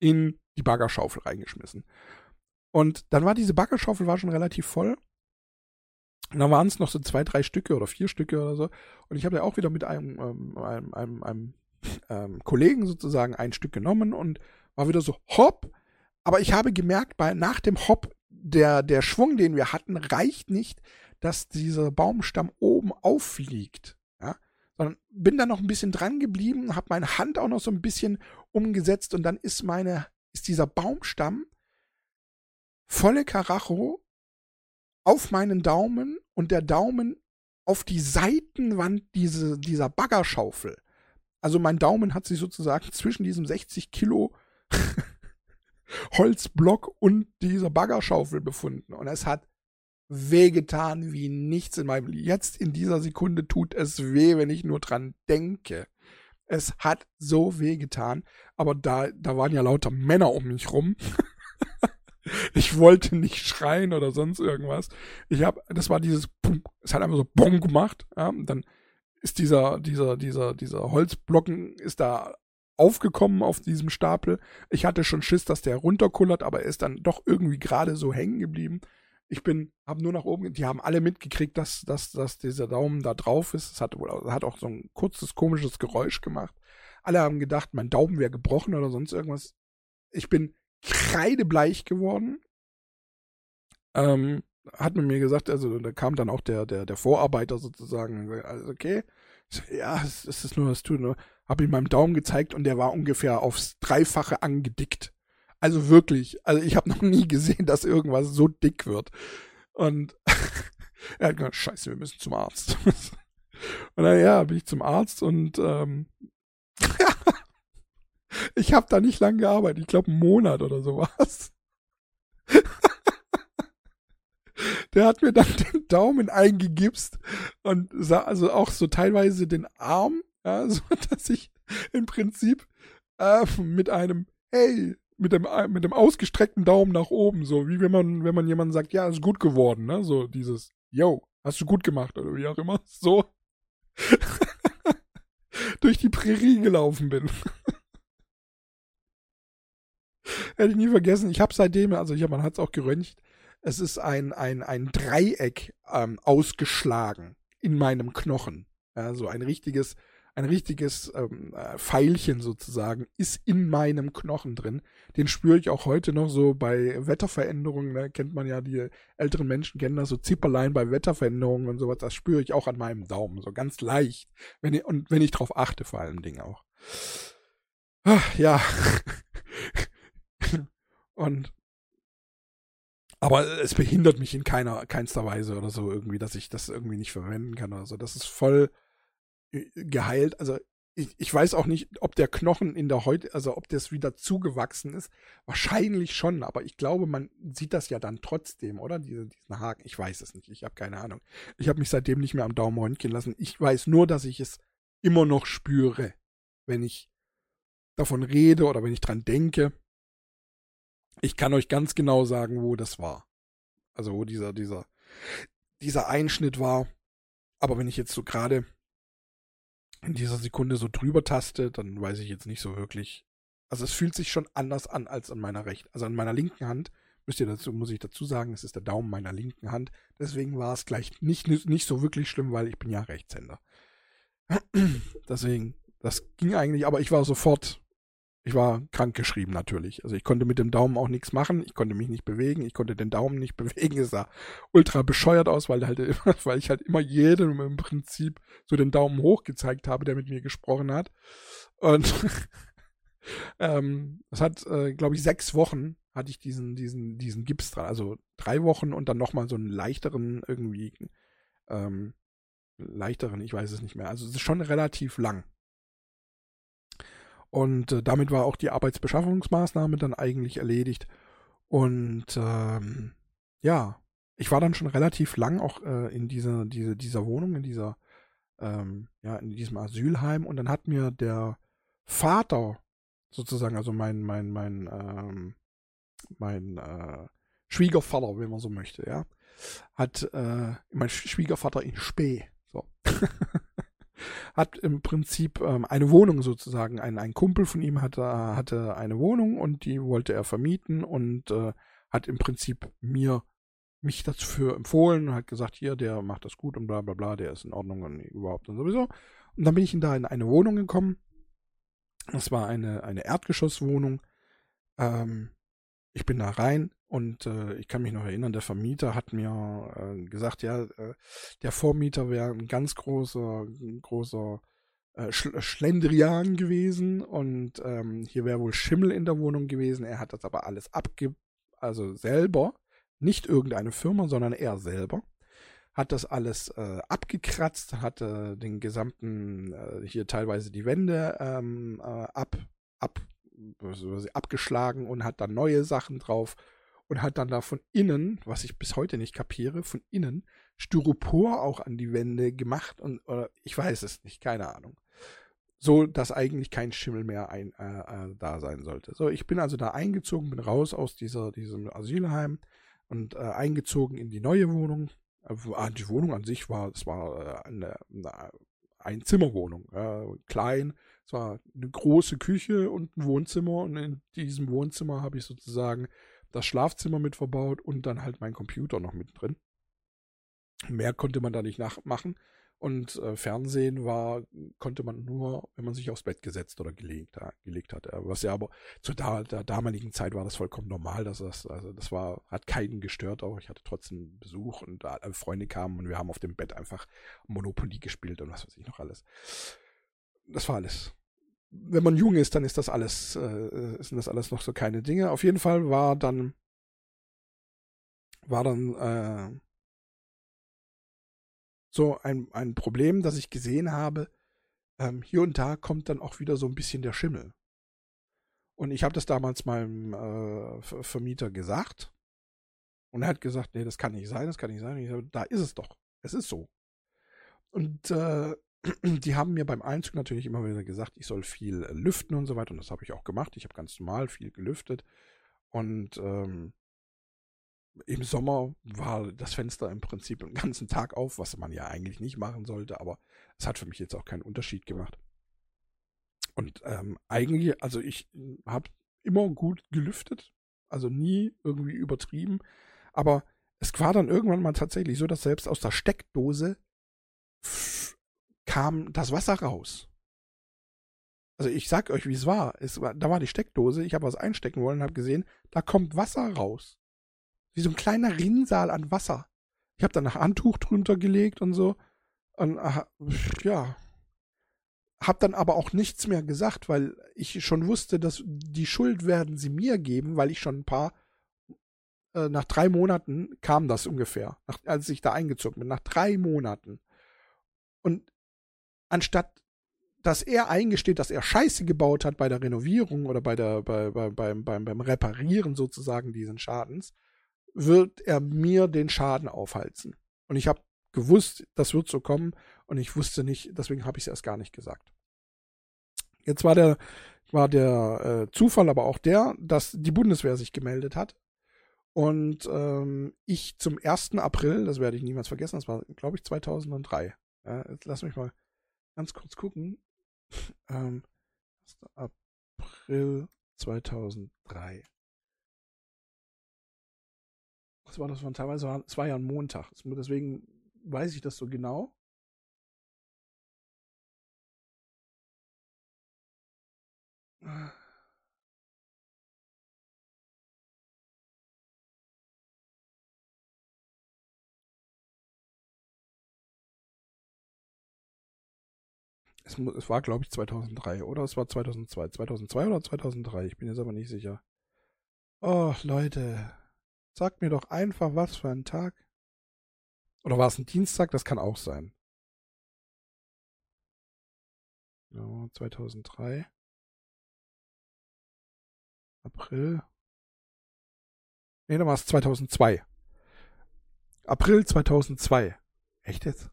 in die Baggerschaufel reingeschmissen. Und dann war diese Baggerschaufel war schon relativ voll. Und dann waren es noch so zwei, drei Stücke oder vier Stücke oder so. Und ich habe ja auch wieder mit einem, ähm, einem, einem, einem ähm, Kollegen sozusagen ein Stück genommen und war wieder so hopp. Aber ich habe gemerkt, bei, nach dem Hopp, der, der Schwung, den wir hatten, reicht nicht, dass dieser Baumstamm oben auffliegt. Ja? Sondern bin da noch ein bisschen dran geblieben, habe meine Hand auch noch so ein bisschen umgesetzt und dann ist meine, ist dieser Baumstamm volle Karacho auf meinen Daumen und der Daumen auf die Seitenwand diese, dieser Baggerschaufel. Also mein Daumen hat sich sozusagen zwischen diesem 60 Kilo [LAUGHS] Holzblock und dieser Baggerschaufel befunden. Und es hat wehgetan wie nichts in meinem Leben. Jetzt in dieser Sekunde tut es weh, wenn ich nur dran denke. Es hat so wehgetan. Aber da, da waren ja lauter Männer um mich rum. [LAUGHS] ich wollte nicht schreien oder sonst irgendwas. Ich habe, das war dieses, es hat einfach so Bong gemacht. Ja, und dann ist dieser, dieser, dieser, dieser Holzblocken ist da aufgekommen auf diesem Stapel. Ich hatte schon Schiss, dass der runterkullert, aber er ist dann doch irgendwie gerade so hängen geblieben. Ich bin, habe nur nach oben, die haben alle mitgekriegt, dass, dass, dass dieser Daumen da drauf ist. Es hat, hat auch so ein kurzes, komisches Geräusch gemacht. Alle haben gedacht, mein Daumen wäre gebrochen oder sonst irgendwas. Ich bin kreidebleich geworden. Ähm, hat man mir gesagt, also da kam dann auch der, der, der Vorarbeiter sozusagen, also okay, ja, es, es ist nur das Tun, ne? Hab ihm meinem Daumen gezeigt und der war ungefähr aufs Dreifache angedickt. Also wirklich, also ich habe noch nie gesehen, dass irgendwas so dick wird. Und [LAUGHS] er hat gesagt, scheiße, wir müssen zum Arzt. [LAUGHS] und dann, ja, bin ich zum Arzt und ähm, [LAUGHS] ich habe da nicht lang gearbeitet. Ich glaube, einen Monat oder sowas. Der hat mir dann den Daumen eingegipst und sah also auch so teilweise den Arm, ja, [LAUGHS] so dass ich im Prinzip äh, mit einem Hey, mit dem, mit dem ausgestreckten Daumen nach oben, so wie wenn man, wenn man jemandem sagt, ja, ist gut geworden, ne? So dieses, yo, hast du gut gemacht oder wie auch immer, [LAUGHS] so [LAUGHS] durch die Prärie gelaufen bin. Hätte ich nie vergessen. Ich habe seitdem, also ich hab, man hat es auch geröntgt, es ist ein, ein, ein Dreieck ähm, ausgeschlagen in meinem Knochen. Ja, so ein richtiges, ein richtiges ähm, äh, Pfeilchen sozusagen ist in meinem Knochen drin. Den spüre ich auch heute noch so bei Wetterveränderungen. Ne? Kennt man ja, die älteren Menschen kennen das so Zipperlein bei Wetterveränderungen und sowas. Das spüre ich auch an meinem Daumen, so ganz leicht. Wenn ich, und wenn ich drauf achte, vor allem Dingen auch. Ach, ja. [LAUGHS] und aber es behindert mich in keiner, keinster Weise oder so irgendwie, dass ich das irgendwie nicht verwenden kann oder so. Das ist voll geheilt. Also ich, ich weiß auch nicht, ob der Knochen in der heute, also ob das wieder zugewachsen ist. Wahrscheinlich schon, aber ich glaube, man sieht das ja dann trotzdem, oder? Diese, diesen Haken. Ich weiß es nicht. Ich habe keine Ahnung. Ich habe mich seitdem nicht mehr am Daumen röntgen lassen. Ich weiß nur, dass ich es immer noch spüre, wenn ich davon rede oder wenn ich dran denke. Ich kann euch ganz genau sagen, wo das war. Also wo dieser, dieser, dieser Einschnitt war. Aber wenn ich jetzt so gerade in dieser Sekunde so drüber taste, dann weiß ich jetzt nicht so wirklich. Also es fühlt sich schon anders an als an meiner rechten. Also an meiner linken Hand, müsst ihr dazu, muss ich dazu sagen, es ist der Daumen meiner linken Hand. Deswegen war es gleich nicht, nicht so wirklich schlimm, weil ich bin ja Rechtshänder. [CLEARS THROAT] Deswegen, das ging eigentlich, aber ich war sofort ich war krankgeschrieben natürlich. Also ich konnte mit dem Daumen auch nichts machen. Ich konnte mich nicht bewegen. Ich konnte den Daumen nicht [LAUGHS] bewegen. Es sah ultra bescheuert aus, weil halt immer, [LAUGHS] weil ich halt immer jedem im Prinzip so den Daumen hoch gezeigt habe, der mit mir gesprochen hat. Und [LAUGHS] ähm, es hat, äh, glaube ich, sechs Wochen hatte ich diesen, diesen, diesen Gips dran. Also drei Wochen und dann nochmal so einen leichteren irgendwie, ähm, leichteren, ich weiß es nicht mehr. Also es ist schon relativ lang. Und äh, damit war auch die Arbeitsbeschaffungsmaßnahme dann eigentlich erledigt. Und ähm, ja, ich war dann schon relativ lang auch äh, in dieser, diese, dieser Wohnung, in dieser, ähm, ja, in diesem Asylheim. Und dann hat mir der Vater sozusagen, also mein, mein, mein, ähm, mein äh, Schwiegervater, wenn man so möchte, ja, hat äh, mein Schwiegervater in Spee. So. [LAUGHS] hat im Prinzip ähm, eine Wohnung sozusagen. Ein, ein Kumpel von ihm hatte, hatte eine Wohnung und die wollte er vermieten und äh, hat im Prinzip mir mich dafür empfohlen und hat gesagt, hier, der macht das gut und bla bla bla, der ist in Ordnung und überhaupt und sowieso. Und dann bin ich da in eine Wohnung gekommen. Das war eine, eine Erdgeschosswohnung. Ähm, ich bin da rein und äh, ich kann mich noch erinnern, der Vermieter hat mir äh, gesagt, ja, äh, der Vormieter wäre ein ganz großer, großer äh, Sch Schlendrian gewesen und ähm, hier wäre wohl Schimmel in der Wohnung gewesen. Er hat das aber alles abge, also selber, nicht irgendeine Firma, sondern er selber hat das alles äh, abgekratzt, hatte den gesamten, äh, hier teilweise die Wände ähm, äh, ab, ab, abgeschlagen und hat dann neue Sachen drauf und hat dann da von innen, was ich bis heute nicht kapiere, von innen Styropor auch an die Wände gemacht und oder ich weiß es nicht, keine Ahnung. So, dass eigentlich kein Schimmel mehr ein, äh, äh, da sein sollte. So, ich bin also da eingezogen, bin raus aus dieser, diesem Asylheim und äh, eingezogen in die neue Wohnung. Äh, die Wohnung an sich war, es war äh, eine, eine Einzimmerwohnung, klein. Es war eine große Küche und ein Wohnzimmer und in diesem Wohnzimmer habe ich sozusagen das Schlafzimmer mit verbaut und dann halt mein Computer noch mit drin. Mehr konnte man da nicht nachmachen. Und äh, Fernsehen war, konnte man nur, wenn man sich aufs Bett gesetzt oder gelegt, äh, gelegt hat. Was ja aber zu da, der damaligen Zeit war das vollkommen normal, dass das, also das war, hat keinen gestört auch. Ich hatte trotzdem Besuch und alle Freunde kamen und wir haben auf dem Bett einfach Monopoly gespielt und was weiß ich noch alles. Das war alles. Wenn man jung ist, dann ist das alles, äh, sind das alles noch so keine Dinge. Auf jeden Fall war dann, war dann, äh, so ein, ein Problem, das ich gesehen habe. Ähm, hier und da kommt dann auch wieder so ein bisschen der Schimmel. Und ich habe das damals meinem äh, Vermieter gesagt. Und er hat gesagt, nee, das kann nicht sein, das kann nicht sein. Ich sage, da ist es doch. Es ist so. Und äh, [CLEARS THROAT] die haben mir beim Einzug natürlich immer wieder gesagt, ich soll viel äh, lüften und so weiter. Und das habe ich auch gemacht. Ich habe ganz normal viel gelüftet. Und ähm, im Sommer war das Fenster im Prinzip den ganzen Tag auf, was man ja eigentlich nicht machen sollte, aber es hat für mich jetzt auch keinen Unterschied gemacht. Und ähm, eigentlich, also ich habe immer gut gelüftet, also nie irgendwie übertrieben, aber es war dann irgendwann mal tatsächlich so, dass selbst aus der Steckdose kam das Wasser raus. Also ich sag euch, wie es war. Da war die Steckdose, ich habe was einstecken wollen und habe gesehen, da kommt Wasser raus. Wie so ein kleiner Rinnsal an Wasser. Ich habe dann ein Handtuch drunter gelegt und so. Und ja. Hab dann aber auch nichts mehr gesagt, weil ich schon wusste, dass die Schuld werden sie mir geben, weil ich schon ein paar äh, nach drei Monaten kam das ungefähr, als ich da eingezogen bin, nach drei Monaten. Und anstatt dass er eingesteht, dass er Scheiße gebaut hat bei der Renovierung oder bei der, bei, bei, beim, beim, beim Reparieren sozusagen diesen Schadens, wird er mir den Schaden aufhalsen. Und ich habe gewusst, das wird so kommen und ich wusste nicht, deswegen habe ich es erst gar nicht gesagt. Jetzt war der, war der äh, Zufall aber auch der, dass die Bundeswehr sich gemeldet hat und ähm, ich zum 1. April, das werde ich niemals vergessen, das war, glaube ich, 2003. Ja, jetzt lass mich mal ganz kurz gucken. [LAUGHS] ähm, 1. April 2003 was war das von teilweise war, es war ja ein Montag. Deswegen weiß ich das so genau. Es, es war, glaube ich, 2003 oder es war 2002. 2002 oder 2003, ich bin jetzt aber nicht sicher. Oh, Leute. Sag mir doch einfach, was für ein Tag. Oder war es ein Dienstag? Das kann auch sein. Ja, 2003. April. Nee, dann war es 2002. April 2002. Echt jetzt?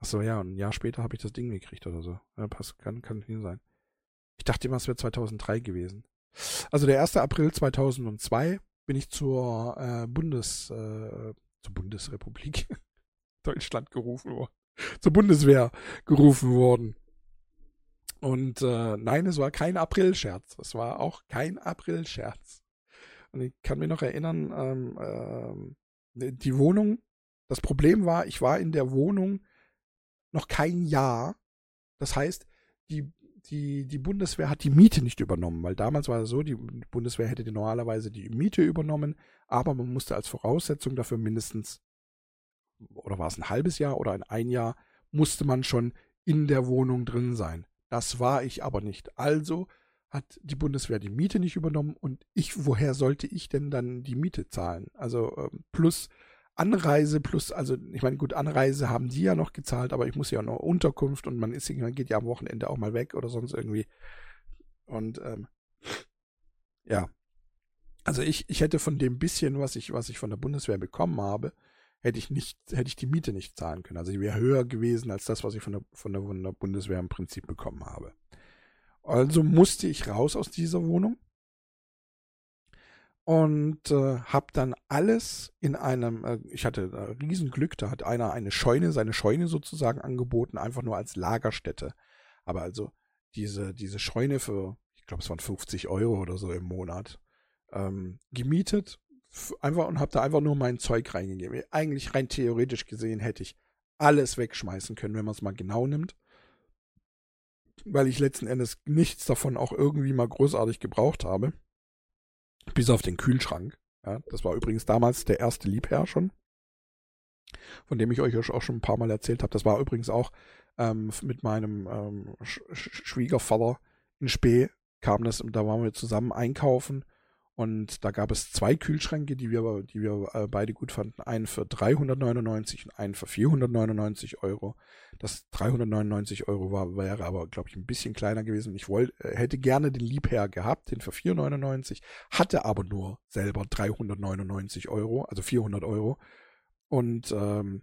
Achso, ja, und ein Jahr später habe ich das Ding gekriegt oder so. Ja, passt, kann, kann nicht sein. Ich dachte immer, es wäre 2003 gewesen. Also der 1. April 2002 bin ich zur äh, Bundes, äh, zur Bundesrepublik [LAUGHS] Deutschland gerufen worden, zur Bundeswehr gerufen worden. Und äh, nein, es war kein Aprilscherz. Es war auch kein Aprilscherz. Und ich kann mich noch erinnern, ähm, ähm, die Wohnung, das Problem war, ich war in der Wohnung noch kein Jahr. Das heißt, die die, die Bundeswehr hat die Miete nicht übernommen, weil damals war es so, die Bundeswehr hätte normalerweise die Miete übernommen, aber man musste als Voraussetzung dafür mindestens, oder war es ein halbes Jahr oder ein, ein Jahr, musste man schon in der Wohnung drin sein. Das war ich aber nicht. Also hat die Bundeswehr die Miete nicht übernommen und ich, woher sollte ich denn dann die Miete zahlen? Also ähm, plus Anreise plus, also ich meine, gut, Anreise haben die ja noch gezahlt, aber ich muss ja noch Unterkunft und man ist, man geht ja am Wochenende auch mal weg oder sonst irgendwie. Und ähm, ja. Also ich, ich hätte von dem bisschen, was ich, was ich von der Bundeswehr bekommen habe, hätte ich nicht, hätte ich die Miete nicht zahlen können. Also ich wäre höher gewesen als das, was ich von der, von der, von der Bundeswehr im Prinzip bekommen habe. Also musste ich raus aus dieser Wohnung und äh, habe dann alles in einem, äh, ich hatte äh, Riesenglück, da hat einer eine Scheune, seine Scheune sozusagen angeboten, einfach nur als Lagerstätte. Aber also diese, diese Scheune für, ich glaube es waren 50 Euro oder so im Monat, ähm, gemietet, einfach und habe da einfach nur mein Zeug reingegeben. Eigentlich rein theoretisch gesehen hätte ich alles wegschmeißen können, wenn man es mal genau nimmt. Weil ich letzten Endes nichts davon auch irgendwie mal großartig gebraucht habe. Bis auf den Kühlschrank. Ja, das war übrigens damals der erste Liebherr schon. Von dem ich euch auch schon ein paar Mal erzählt habe. Das war übrigens auch ähm, mit meinem ähm, Sch Schwiegervater in Spee kam das, da waren wir zusammen einkaufen und da gab es zwei Kühlschränke, die wir, die wir äh, beide gut fanden. Einen für 399 und einen für 499 Euro. Das 399 Euro war, wäre aber, glaube ich, ein bisschen kleiner gewesen. Ich wollte, äh, hätte gerne den Liebherr gehabt, den für 499, hatte aber nur selber 399 Euro, also 400 Euro. Und ähm,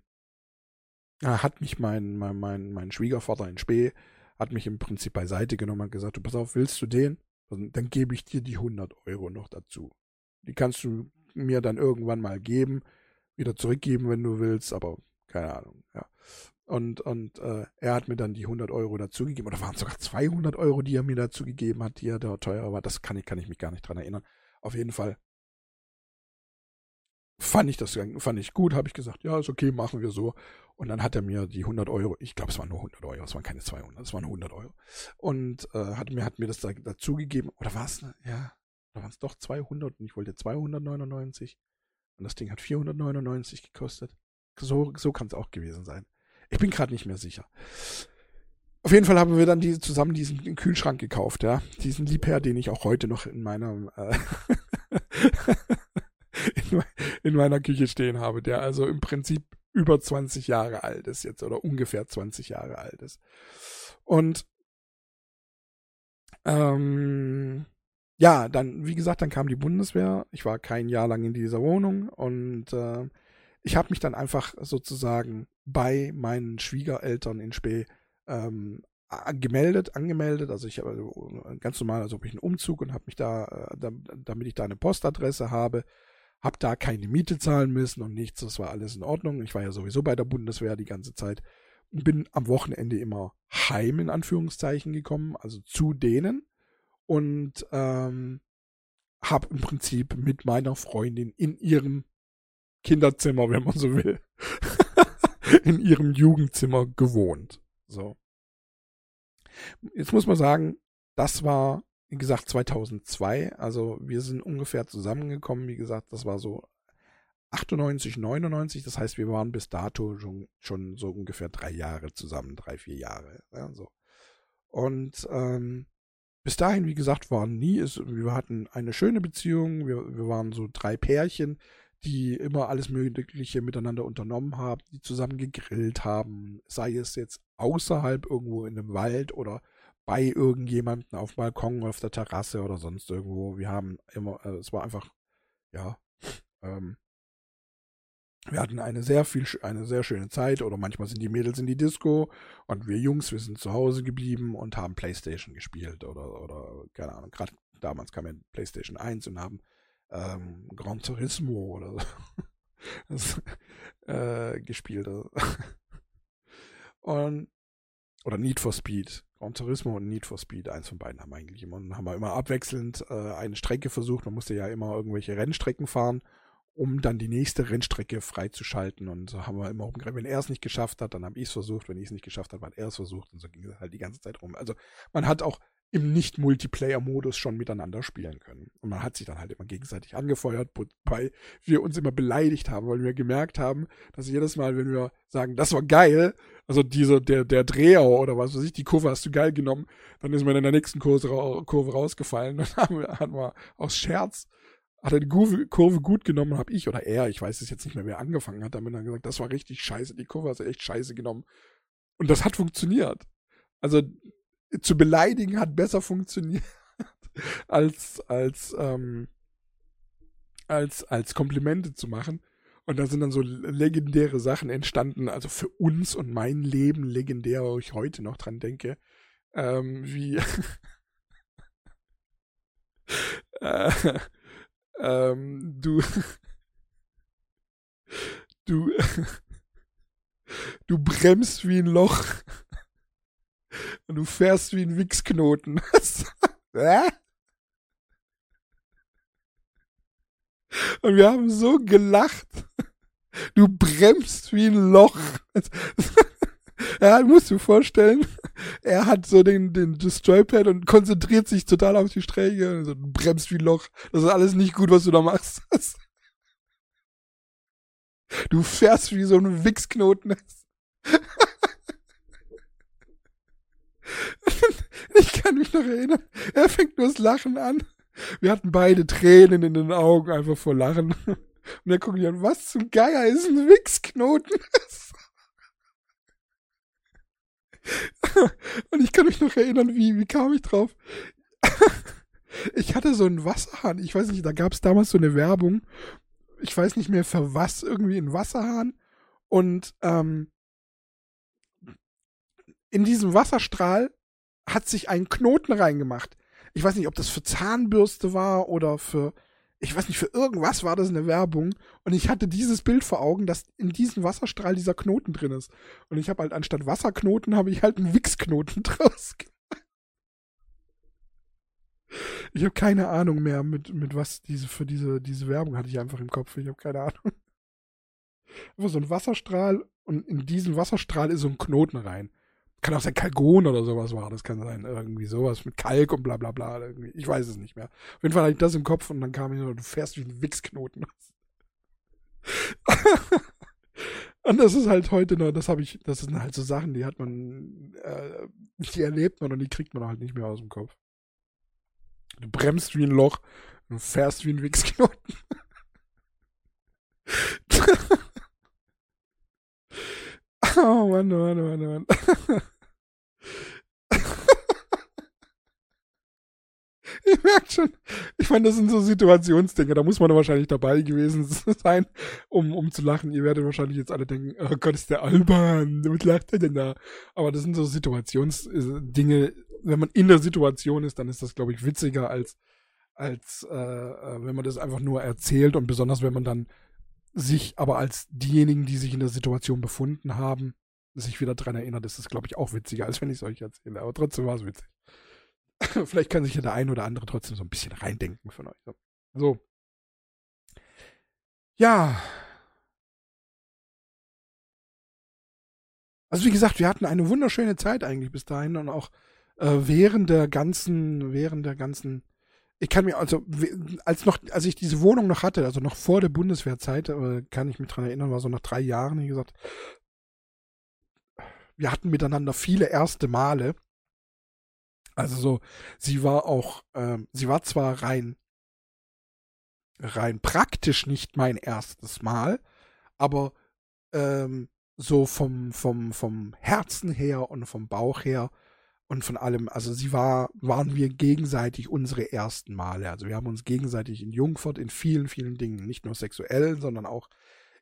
hat mich mein, mein, mein, mein Schwiegervater in Spee, hat mich im Prinzip beiseite genommen und gesagt, du pass auf, willst du den? Dann, dann gebe ich dir die 100 Euro noch dazu. Die kannst du mir dann irgendwann mal geben, wieder zurückgeben, wenn du willst, aber keine Ahnung, ja. Und, und äh, er hat mir dann die 100 Euro dazugegeben, oder waren es sogar 200 Euro, die er mir dazugegeben hat, die er da teurer war. Das kann ich, kann ich mich gar nicht dran erinnern. Auf jeden Fall fand ich das fand ich gut, habe ich gesagt, ja, ist okay, machen wir so. Und dann hat er mir die 100 Euro, ich glaube, es waren nur 100 Euro, es waren keine 200, es waren 100 Euro. Und äh, hat, mir, hat mir das da, dazugegeben, oder war es, ja, oder waren es doch 200 und ich wollte 299 und das Ding hat 499 gekostet. So, so kann es auch gewesen sein. Ich bin gerade nicht mehr sicher. Auf jeden Fall haben wir dann diese, zusammen diesen Kühlschrank gekauft, ja. Diesen Liebherr, den ich auch heute noch in meiner äh, [LAUGHS] [LAUGHS] in, in meiner Küche stehen habe, der also im Prinzip über 20 Jahre alt ist jetzt oder ungefähr 20 Jahre alt ist. Und ähm, ja, dann, wie gesagt, dann kam die Bundeswehr. Ich war kein Jahr lang in dieser Wohnung und äh, ich habe mich dann einfach sozusagen bei meinen Schwiegereltern in Spee ähm, gemeldet, angemeldet. Also ich habe also ganz normal, als ob ich einen Umzug und habe mich da, äh, damit ich da eine Postadresse habe, hab da keine Miete zahlen müssen und nichts, das war alles in Ordnung. Ich war ja sowieso bei der Bundeswehr die ganze Zeit und bin am Wochenende immer heim in Anführungszeichen gekommen, also zu denen und ähm, habe im Prinzip mit meiner Freundin in ihrem Kinderzimmer, wenn man so will, [LAUGHS] in ihrem Jugendzimmer gewohnt. So. Jetzt muss man sagen, das war wie gesagt, 2002. Also wir sind ungefähr zusammengekommen. Wie gesagt, das war so 98, 99. Das heißt, wir waren bis dato schon, schon so ungefähr drei Jahre zusammen, drei, vier Jahre. Ja, so. Und ähm, bis dahin, wie gesagt, waren nie, ist, wir hatten eine schöne Beziehung. Wir, wir waren so drei Pärchen, die immer alles Mögliche miteinander unternommen haben, die zusammen gegrillt haben, sei es jetzt außerhalb irgendwo in einem Wald oder bei irgendjemanden auf dem Balkon, auf der Terrasse oder sonst irgendwo. Wir haben immer, äh, es war einfach, ja, ähm, wir hatten eine sehr viel, eine sehr schöne Zeit oder manchmal sind die Mädels in die Disco und wir Jungs, wir sind zu Hause geblieben und haben Playstation gespielt oder, oder, keine Ahnung, gerade damals kam ja Playstation 1 und haben ähm, Gran Turismo oder so [LAUGHS] das, äh, gespielt. [LAUGHS] und, oder Need for Speed. Gran Turismo und Need for Speed, eins von beiden haben wir eigentlich immer. Und haben wir immer abwechselnd äh, eine Strecke versucht. Man musste ja immer irgendwelche Rennstrecken fahren, um dann die nächste Rennstrecke freizuschalten. Und so haben wir immer. Wenn er es nicht geschafft hat, dann habe ich es versucht. Wenn ich es nicht geschafft habe, hat er es versucht. Und so ging es halt die ganze Zeit rum. Also man hat auch im Nicht-Multiplayer-Modus schon miteinander spielen können. Und man hat sich dann halt immer gegenseitig angefeuert, wobei wir uns immer beleidigt haben, weil wir gemerkt haben, dass jedes Mal, wenn wir sagen, das war geil, also diese, der, der Dreher oder was weiß ich, die Kurve hast du geil genommen, dann ist man in der nächsten Kurve, Kurve rausgefallen. Dann [LAUGHS] haben wir, hatten wir aus Scherz, hat er die Kurve, Kurve gut genommen, habe ich oder er, ich weiß es jetzt nicht mehr, wer angefangen hat, damit dann gesagt, das war richtig scheiße, die Kurve hast du echt scheiße genommen. Und das hat funktioniert. Also zu beleidigen hat besser funktioniert [LAUGHS] als, als, ähm, als, als Komplimente zu machen. Und da sind dann so legendäre Sachen entstanden, also für uns und mein Leben legendär, wo ich heute noch dran denke, ähm, wie [LAUGHS] äh, ähm, du du [LAUGHS] du bremst wie ein Loch [LAUGHS] und du fährst wie ein Wichsknoten. [LAUGHS] und wir haben so gelacht. Du bremst wie ein Loch. [LAUGHS] Ja, musst du vorstellen, er hat so den, den das Joypad und konzentriert sich total auf die Strecke. Und so, bremst wie ein Loch. Das ist alles nicht gut, was du da machst. Du fährst wie so ein Wichsknoten. [LAUGHS] Ich kann mich noch erinnern, er fängt nur das Lachen an. Wir hatten beide Tränen in den Augen, einfach vor Lachen. [LAUGHS] Und dann gucken wir an, was zum Geier ist ein Wichsknoten? [LAUGHS] Und ich kann mich noch erinnern, wie, wie kam ich drauf? Ich hatte so einen Wasserhahn. Ich weiß nicht, da gab es damals so eine Werbung. Ich weiß nicht mehr für was, irgendwie ein Wasserhahn. Und ähm, in diesem Wasserstrahl hat sich ein Knoten reingemacht. Ich weiß nicht, ob das für Zahnbürste war oder für, ich weiß nicht, für irgendwas war das eine Werbung. Und ich hatte dieses Bild vor Augen, dass in diesem Wasserstrahl dieser Knoten drin ist. Und ich habe halt anstatt Wasserknoten, habe ich halt einen Wichsknoten [LAUGHS] draus gemacht. Ich habe keine Ahnung mehr, mit, mit was diese, für diese, diese Werbung hatte ich einfach im Kopf. Ich habe keine Ahnung. [LAUGHS] Einfach so ein Wasserstrahl und in diesen Wasserstrahl ist so ein Knoten rein. Kann auch sein Kalkon oder sowas war. Das kann sein. Irgendwie sowas mit Kalk und bla bla bla. Irgendwie. Ich weiß es nicht mehr. Auf jeden Fall hatte ich das im Kopf und dann kam ich so, du fährst wie ein Wichsknoten. [LAUGHS] und das ist halt heute noch, das habe ich, das sind halt so Sachen, die hat man, äh, die erlebt man und die kriegt man halt nicht mehr aus dem Kopf. Du bremst wie ein Loch und fährst wie ein Wichsknoten. [LAUGHS] oh Mann, oh Mann, oh Mann, oh Mann. [LAUGHS] Ihr merkt schon, ich meine, das sind so Situationsdinge, da muss man wahrscheinlich dabei gewesen [LAUGHS] sein, um, um zu lachen. Ihr werdet wahrscheinlich jetzt alle denken, oh Gott, ist der albern, was lacht er denn da? Aber das sind so Situationsdinge, wenn man in der Situation ist, dann ist das, glaube ich, witziger als, als äh, äh, wenn man das einfach nur erzählt und besonders wenn man dann sich aber als diejenigen, die sich in der Situation befunden haben, sich wieder dran erinnert, ist das, glaube ich, auch witziger, als wenn ich es euch erzähle. Aber trotzdem war es witzig. [COUGHS] Vielleicht kann sich ja der ein oder andere trotzdem so ein bisschen reindenken von euch. So. Ja. Also wie gesagt, wir hatten eine wunderschöne Zeit eigentlich bis dahin und auch äh, während der ganzen, während der ganzen, ich kann mir also als noch, als ich diese Wohnung noch hatte, also noch vor der Bundeswehrzeit, äh, kann ich mich dran erinnern, war so nach drei Jahren, wie gesagt, wir hatten miteinander viele erste Male. Also so, sie war auch, ähm, sie war zwar rein, rein praktisch nicht mein erstes Mal, aber ähm, so vom, vom, vom Herzen her und vom Bauch her und von allem, also sie war, waren wir gegenseitig unsere ersten Male. Also wir haben uns gegenseitig in Jungfurt in vielen, vielen Dingen, nicht nur sexuell, sondern auch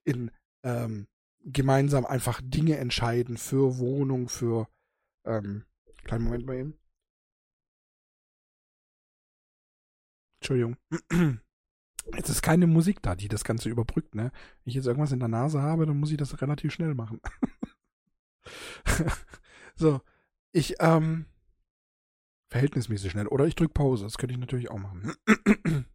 in ähm, gemeinsam einfach Dinge entscheiden für Wohnung, für ähm, kleinen Moment mal eben. Entschuldigung. [CLEARS THROAT] Jetzt ist keine Musik da, die das Ganze überbrückt, ne? Wenn ich jetzt irgendwas in der Nase habe, dann muss ich das relativ schnell machen. [LAUGHS] so, ich, ähm, verhältnismäßig schnell. Oder ich drücke Pause, das könnte ich natürlich auch machen. [CLEARS THROAT]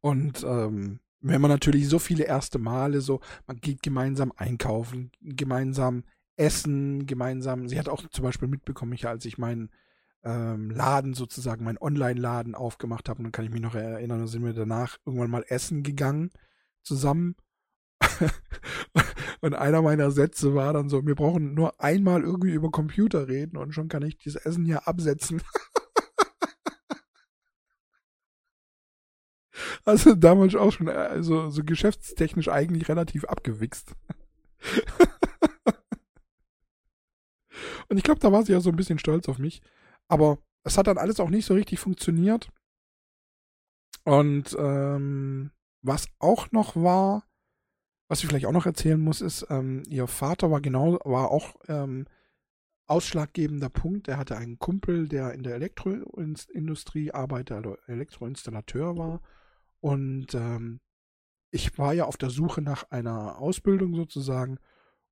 Und, ähm, wenn man natürlich so viele erste Male so, man geht gemeinsam einkaufen, gemeinsam essen, gemeinsam, sie hat auch zum Beispiel mitbekommen, ich, als ich meinen ähm, Laden sozusagen, meinen Online-Laden aufgemacht habe. Dann kann ich mich noch erinnern, da sind wir danach irgendwann mal essen gegangen zusammen. [LAUGHS] und einer meiner Sätze war dann so, wir brauchen nur einmal irgendwie über Computer reden und schon kann ich dieses Essen hier absetzen. [LAUGHS] also damals auch schon also, so geschäftstechnisch eigentlich relativ abgewichst. [LAUGHS] und ich glaube, da war sie ja so ein bisschen stolz auf mich. Aber es hat dann alles auch nicht so richtig funktioniert. Und ähm, was auch noch war, was ich vielleicht auch noch erzählen muss, ist, ähm, ihr Vater war genau, war auch ähm, ausschlaggebender Punkt. Er hatte einen Kumpel, der in der Elektroindustrie arbeitet, also Elektroinstallateur war. Und ähm, ich war ja auf der Suche nach einer Ausbildung sozusagen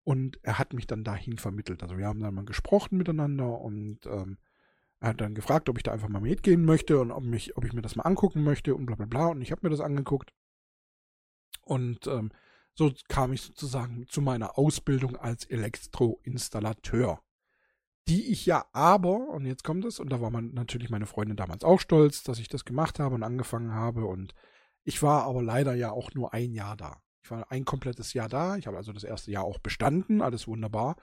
und er hat mich dann dahin vermittelt. Also wir haben dann mal gesprochen miteinander und ähm, er hat dann gefragt, ob ich da einfach mal mitgehen möchte und ob, mich, ob ich mir das mal angucken möchte und bla bla bla. Und ich habe mir das angeguckt. Und ähm, So kam ich sozusagen zu meiner Ausbildung als Elektroinstallateur. Die ich ja aber, und jetzt kommt es, und da war man natürlich meine Freundin damals auch stolz, dass ich das gemacht habe und angefangen habe. Und ich war aber leider ja auch nur ein Jahr da. Ich war ein komplettes Jahr da. Ich habe also das erste Jahr auch bestanden, alles wunderbar.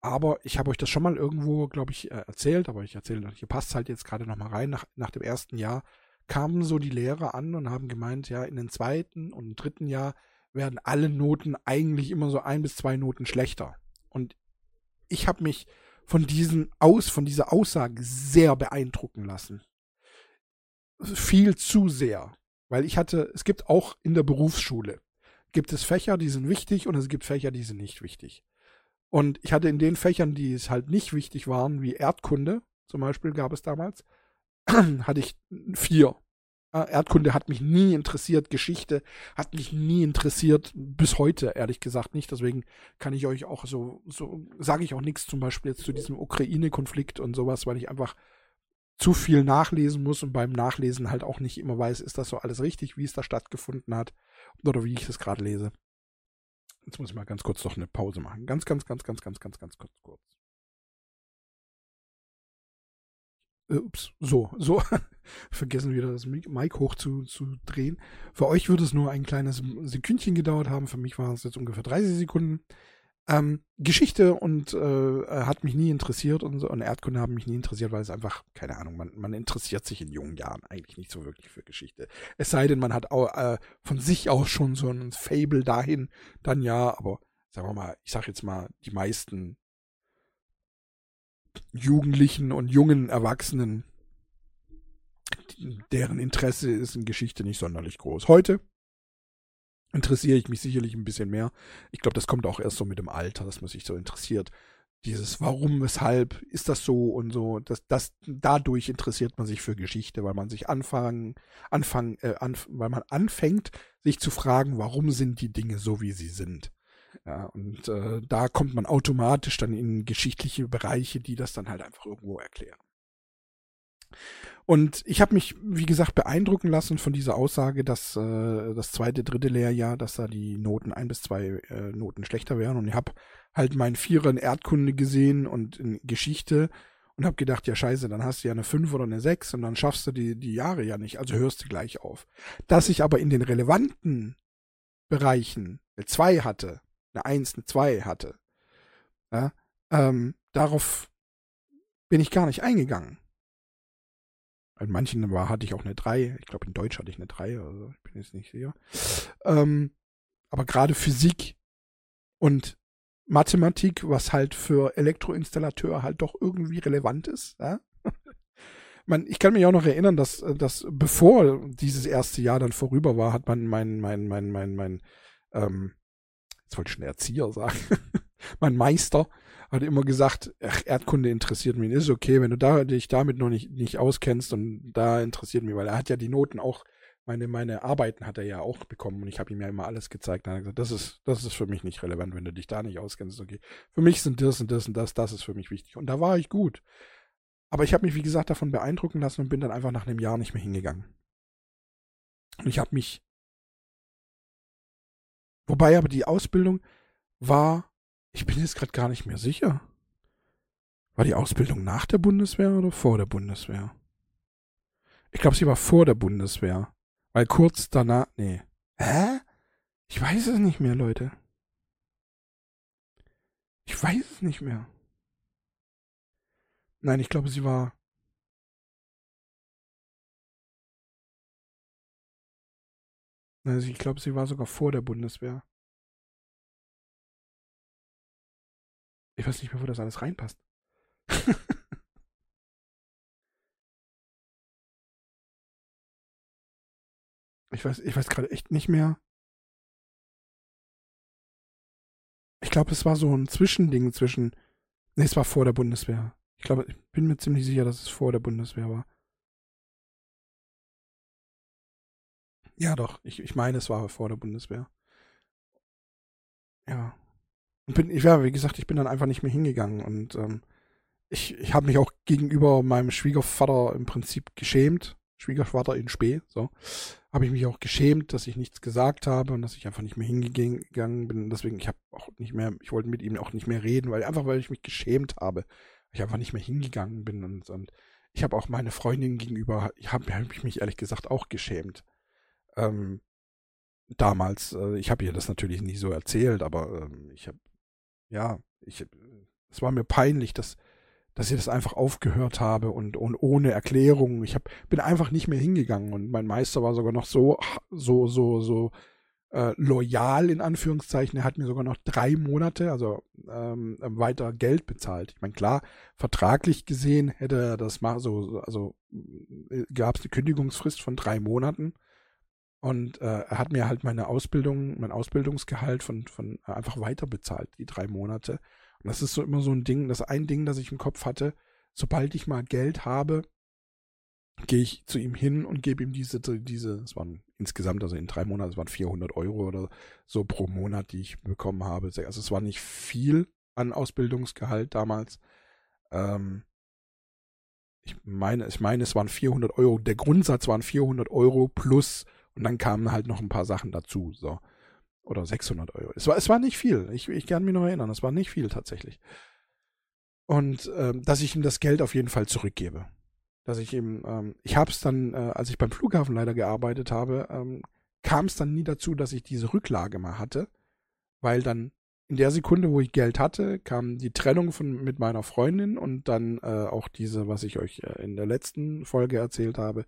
Aber ich habe euch das schon mal irgendwo, glaube ich, äh, erzählt, aber ich erzähle, hier passt halt jetzt gerade nochmal rein. Nach, nach dem ersten Jahr kamen so die Lehrer an und haben gemeint, ja, in den zweiten und dritten Jahr werden alle Noten eigentlich immer so ein bis zwei Noten schlechter. Und ich habe mich von diesen aus, von dieser Aussage sehr beeindrucken lassen. Viel zu sehr. Weil ich hatte, es gibt auch in der Berufsschule, gibt es Fächer, die sind wichtig und es gibt Fächer, die sind nicht wichtig. Und ich hatte in den Fächern, die es halt nicht wichtig waren, wie Erdkunde zum Beispiel gab es damals, [CLEARS THROAT] hatte ich vier. Erdkunde hat mich nie interessiert, Geschichte hat mich nie interessiert, bis heute ehrlich gesagt nicht. Deswegen kann ich euch auch so, so sage ich auch nichts zum Beispiel jetzt zu diesem Ukraine-Konflikt und sowas, weil ich einfach zu viel nachlesen muss und beim Nachlesen halt auch nicht immer weiß, ist das so alles richtig, wie es da stattgefunden hat oder wie ich es gerade lese. Jetzt muss ich mal ganz kurz noch eine Pause machen. Ganz, ganz, ganz, ganz, ganz, ganz, ganz kurz. kurz. Äh, ups, so, [LAUGHS] so. Vergessen wieder das Mic hoch zu, zu drehen. Für euch würde es nur ein kleines Sekündchen gedauert haben. Für mich war es jetzt ungefähr 30 Sekunden. Ähm, Geschichte und äh, hat mich nie interessiert und, und Erdkunde haben mich nie interessiert, weil es einfach, keine Ahnung, man, man interessiert sich in jungen Jahren eigentlich nicht so wirklich für Geschichte. Es sei denn, man hat auch äh, von sich aus schon so ein Fable dahin, dann ja, aber sagen wir mal, ich sag jetzt mal, die meisten Jugendlichen und jungen Erwachsenen, deren Interesse ist in Geschichte nicht sonderlich groß. Heute interessiere ich mich sicherlich ein bisschen mehr. Ich glaube, das kommt auch erst so mit dem Alter, dass man sich so interessiert. Dieses Warum, weshalb, ist das so und so, das, das, dadurch interessiert man sich für Geschichte, weil man sich anfangen, anfangen, äh, anf weil man anfängt, sich zu fragen, warum sind die Dinge so, wie sie sind. Ja, und äh, da kommt man automatisch dann in geschichtliche Bereiche, die das dann halt einfach irgendwo erklären. Und ich habe mich, wie gesagt, beeindrucken lassen von dieser Aussage, dass äh, das zweite, dritte Lehrjahr, dass da die Noten ein bis zwei äh, Noten schlechter wären. Und ich habe halt meinen Vierer in Erdkunde gesehen und in Geschichte und habe gedacht, ja scheiße, dann hast du ja eine 5 oder eine 6 und dann schaffst du die, die Jahre ja nicht, also hörst du gleich auf. Dass ich aber in den relevanten Bereichen 2 hatte, eine 1, eine 2 hatte, ja, ähm, darauf bin ich gar nicht eingegangen. In manchen war, hatte ich auch eine 3. Ich glaube, in Deutsch hatte ich eine 3, also ich bin jetzt nicht sicher. Ähm, aber gerade Physik und Mathematik, was halt für Elektroinstallateur halt doch irgendwie relevant ist. Ja? [LAUGHS] man, ich kann mich auch noch erinnern, dass, dass bevor dieses erste Jahr dann vorüber war, hat man mein, mein, mein, mein, mein, ähm, jetzt wollte ich schon Erzieher sagen, [LAUGHS] mein Meister hat immer gesagt, ach, Erdkunde interessiert mich. Ist okay, wenn du da, dich damit noch nicht, nicht auskennst und da interessiert mich, weil er hat ja die Noten auch, meine, meine Arbeiten hat er ja auch bekommen und ich habe ihm ja immer alles gezeigt. Er hat gesagt, das ist, das ist für mich nicht relevant, wenn du dich da nicht auskennst. Okay. Für mich sind das und das und das, das ist für mich wichtig. Und da war ich gut. Aber ich habe mich, wie gesagt, davon beeindrucken lassen und bin dann einfach nach einem Jahr nicht mehr hingegangen. Und ich habe mich. Wobei aber die Ausbildung war ich bin jetzt gerade gar nicht mehr sicher. War die Ausbildung nach der Bundeswehr oder vor der Bundeswehr? Ich glaube, sie war vor der Bundeswehr. Weil kurz danach. Nee. Hä? Ich weiß es nicht mehr, Leute. Ich weiß es nicht mehr. Nein, ich glaube, sie war. Also ich glaube, sie war sogar vor der Bundeswehr. Ich weiß nicht mehr, wo das alles reinpasst. [LAUGHS] ich weiß, ich weiß gerade echt nicht mehr. Ich glaube, es war so ein Zwischending zwischen. Ne, es war vor der Bundeswehr. Ich glaube, ich bin mir ziemlich sicher, dass es vor der Bundeswehr war. Ja, doch. Ich, ich meine, es war vor der Bundeswehr. Ja. Und bin, ja, wie gesagt, ich bin dann einfach nicht mehr hingegangen und ähm, ich, ich habe mich auch gegenüber meinem Schwiegervater im Prinzip geschämt. Schwiegervater in Spee, so, habe ich mich auch geschämt, dass ich nichts gesagt habe und dass ich einfach nicht mehr hingegangen bin. Deswegen, ich habe auch nicht mehr, ich wollte mit ihm auch nicht mehr reden, weil einfach, weil ich mich geschämt habe. Ich einfach nicht mehr hingegangen bin und, und ich habe auch meine Freundin gegenüber, ich habe hab ich mich ehrlich gesagt auch geschämt. Ähm, damals, äh, ich habe ihr das natürlich nicht so erzählt, aber ähm, ich habe, ja, ich, es war mir peinlich, dass, dass ich das einfach aufgehört habe und, und ohne Erklärung. Ich hab, bin einfach nicht mehr hingegangen und mein Meister war sogar noch so, so, so, so äh, loyal in Anführungszeichen. Er hat mir sogar noch drei Monate, also ähm, weiter Geld bezahlt. Ich meine, klar, vertraglich gesehen hätte er das mal so, also äh, gab es eine Kündigungsfrist von drei Monaten. Und äh, er hat mir halt meine Ausbildung, mein Ausbildungsgehalt von, von äh, einfach weiter bezahlt, die drei Monate. Und das ist so immer so ein Ding, das ein Ding, das ich im Kopf hatte, sobald ich mal Geld habe, gehe ich zu ihm hin und gebe ihm diese, diese, es waren insgesamt, also in drei Monaten, es waren 400 Euro oder so pro Monat, die ich bekommen habe. Also es war nicht viel an Ausbildungsgehalt damals. Ähm, ich meine, ich meine, es waren 400 Euro. Der Grundsatz waren 400 Euro plus und dann kamen halt noch ein paar Sachen dazu. So oder 600 Euro. Es war, es war nicht viel. Ich, ich kann mich noch erinnern, es war nicht viel tatsächlich. Und ähm, dass ich ihm das Geld auf jeden Fall zurückgebe. Dass ich ihm, ähm, ich habe es dann, äh, als ich beim Flughafen leider gearbeitet habe, ähm, kam es dann nie dazu, dass ich diese Rücklage mal hatte, weil dann in der Sekunde, wo ich Geld hatte, kam die Trennung von mit meiner Freundin und dann äh, auch diese, was ich euch äh, in der letzten Folge erzählt habe,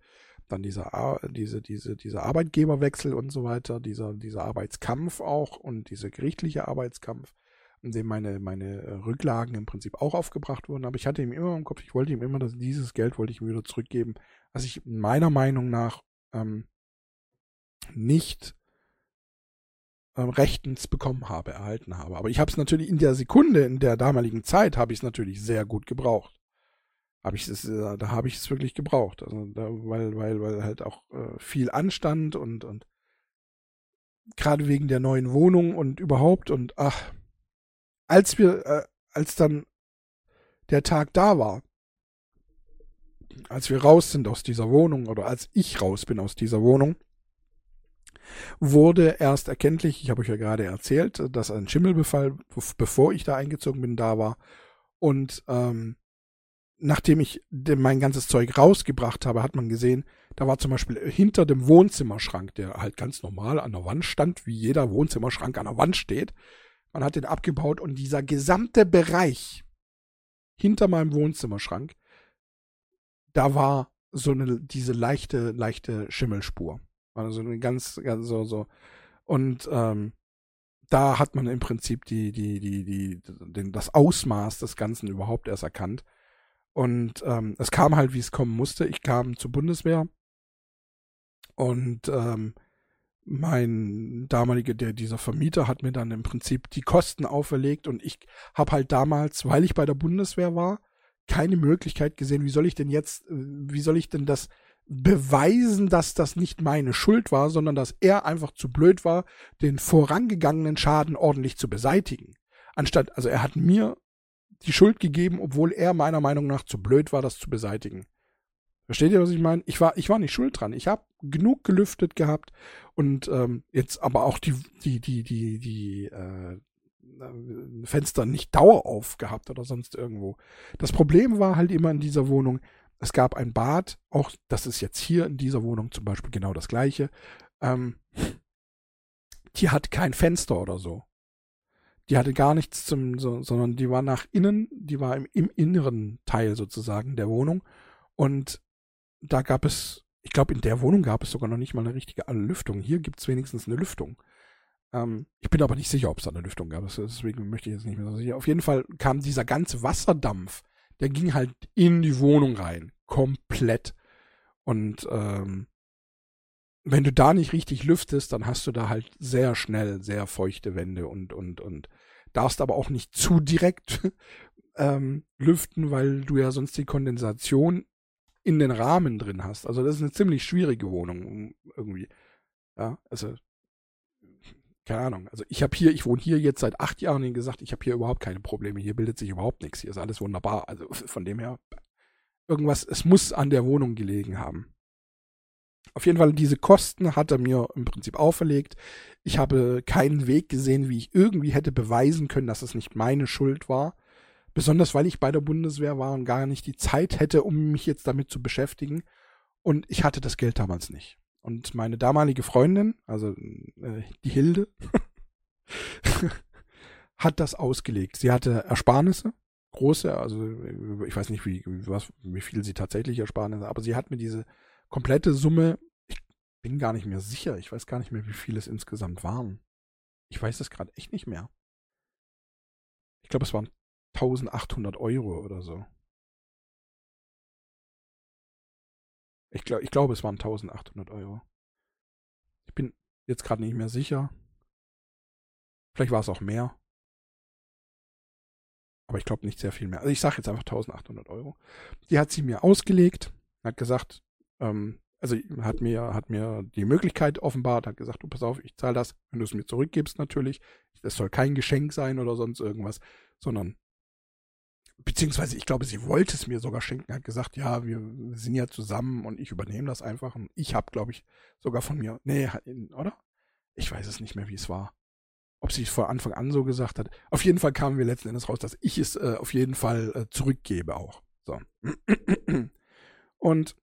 dann dieser, diese, diese, dieser Arbeitgeberwechsel und so weiter, dieser, dieser Arbeitskampf auch und dieser gerichtliche Arbeitskampf, in dem meine, meine äh, Rücklagen im Prinzip auch aufgebracht wurden. Aber ich hatte ihm immer im Kopf, ich wollte ihm immer, dass dieses Geld wollte ich ihm wieder zurückgeben, was ich meiner Meinung nach ähm, nicht ähm, rechtens bekommen habe, erhalten habe. Aber ich habe es natürlich in der Sekunde, in der damaligen Zeit, habe ich es natürlich sehr gut gebraucht habe ich es, äh, da habe ich es wirklich gebraucht. Also da, weil, weil, weil halt auch äh, viel anstand und, und gerade wegen der neuen Wohnung und überhaupt und ach, als wir, äh, als dann der Tag da war, als wir raus sind aus dieser Wohnung oder als ich raus bin aus dieser Wohnung, wurde erst erkenntlich, ich habe euch ja gerade erzählt, dass ein Schimmelbefall, bevor ich da eingezogen bin, da war. Und ähm, nachdem ich mein ganzes Zeug rausgebracht habe, hat man gesehen, da war zum Beispiel hinter dem Wohnzimmerschrank, der halt ganz normal an der Wand stand, wie jeder Wohnzimmerschrank an der Wand steht. Man hat den abgebaut und dieser gesamte Bereich hinter meinem Wohnzimmerschrank, da war so eine, diese leichte, leichte Schimmelspur. Also eine ganz, ganz so, so. Und ähm, da hat man im Prinzip die, die, die, die, den, das Ausmaß des Ganzen überhaupt erst erkannt. Und ähm, es kam halt, wie es kommen musste. Ich kam zur Bundeswehr und ähm, mein damaliger, der dieser Vermieter hat mir dann im Prinzip die Kosten auferlegt und ich habe halt damals, weil ich bei der Bundeswehr war, keine Möglichkeit gesehen, wie soll ich denn jetzt, wie soll ich denn das beweisen, dass das nicht meine Schuld war, sondern dass er einfach zu blöd war, den vorangegangenen Schaden ordentlich zu beseitigen. Anstatt, also er hat mir die Schuld gegeben, obwohl er meiner Meinung nach zu blöd war, das zu beseitigen. Versteht ihr, was ich meine? Ich war, ich war nicht schuld dran. Ich habe genug gelüftet gehabt und ähm, jetzt aber auch die, die, die, die, die äh, Fenster nicht dauerauf gehabt oder sonst irgendwo. Das Problem war halt immer in dieser Wohnung, es gab ein Bad, auch das ist jetzt hier in dieser Wohnung zum Beispiel genau das gleiche. Ähm, die hat kein Fenster oder so die hatte gar nichts zum, so, sondern die war nach innen, die war im, im inneren Teil sozusagen der Wohnung. Und da gab es, ich glaube, in der Wohnung gab es sogar noch nicht mal eine richtige Lüftung. Hier gibt es wenigstens eine Lüftung. Ähm, ich bin aber nicht sicher, ob es da eine Lüftung gab. Deswegen möchte ich jetzt nicht mehr so sicher. Auf jeden Fall kam dieser ganze Wasserdampf, der ging halt in die Wohnung rein. Komplett. Und ähm, wenn du da nicht richtig lüftest, dann hast du da halt sehr schnell sehr feuchte Wände und, und, und darfst aber auch nicht zu direkt [LAUGHS] ähm, lüften, weil du ja sonst die Kondensation in den Rahmen drin hast. Also das ist eine ziemlich schwierige Wohnung irgendwie. Ja, also keine Ahnung. Also ich habe hier, ich wohne hier jetzt seit acht Jahren und gesagt, ich habe hier überhaupt keine Probleme. Hier bildet sich überhaupt nichts. Hier ist alles wunderbar. Also von dem her irgendwas, es muss an der Wohnung gelegen haben. Auf jeden Fall, diese Kosten hat er mir im Prinzip auferlegt. Ich habe keinen Weg gesehen, wie ich irgendwie hätte beweisen können, dass es nicht meine Schuld war. Besonders weil ich bei der Bundeswehr war und gar nicht die Zeit hätte, um mich jetzt damit zu beschäftigen. Und ich hatte das Geld damals nicht. Und meine damalige Freundin, also äh, die Hilde, [LAUGHS] hat das ausgelegt. Sie hatte Ersparnisse, große, also ich weiß nicht, wie, was, wie viel sie tatsächlich Ersparnisse, aber sie hat mir diese komplette Summe, ich bin gar nicht mehr sicher, ich weiß gar nicht mehr, wie viel es insgesamt waren. Ich weiß es gerade echt nicht mehr. Ich glaube, es waren 1800 Euro oder so. Ich, glaub, ich glaube, es waren 1800 Euro. Ich bin jetzt gerade nicht mehr sicher. Vielleicht war es auch mehr. Aber ich glaube nicht sehr viel mehr. Also ich sage jetzt einfach 1800 Euro. Die hat sie mir ausgelegt, hat gesagt, ähm, also hat mir, hat mir die Möglichkeit offenbart, hat gesagt, du pass auf, ich zahle das, wenn du es mir zurückgibst natürlich. Das soll kein Geschenk sein oder sonst irgendwas, sondern beziehungsweise ich glaube, sie wollte es mir sogar schenken, hat gesagt, ja, wir sind ja zusammen und ich übernehme das einfach. Und ich habe, glaube ich, sogar von mir, nee, oder? Ich weiß es nicht mehr, wie es war. Ob sie es von Anfang an so gesagt hat. Auf jeden Fall kamen wir letzten Endes raus, dass ich es äh, auf jeden Fall äh, zurückgebe auch. So. [CLEARS THROAT] Und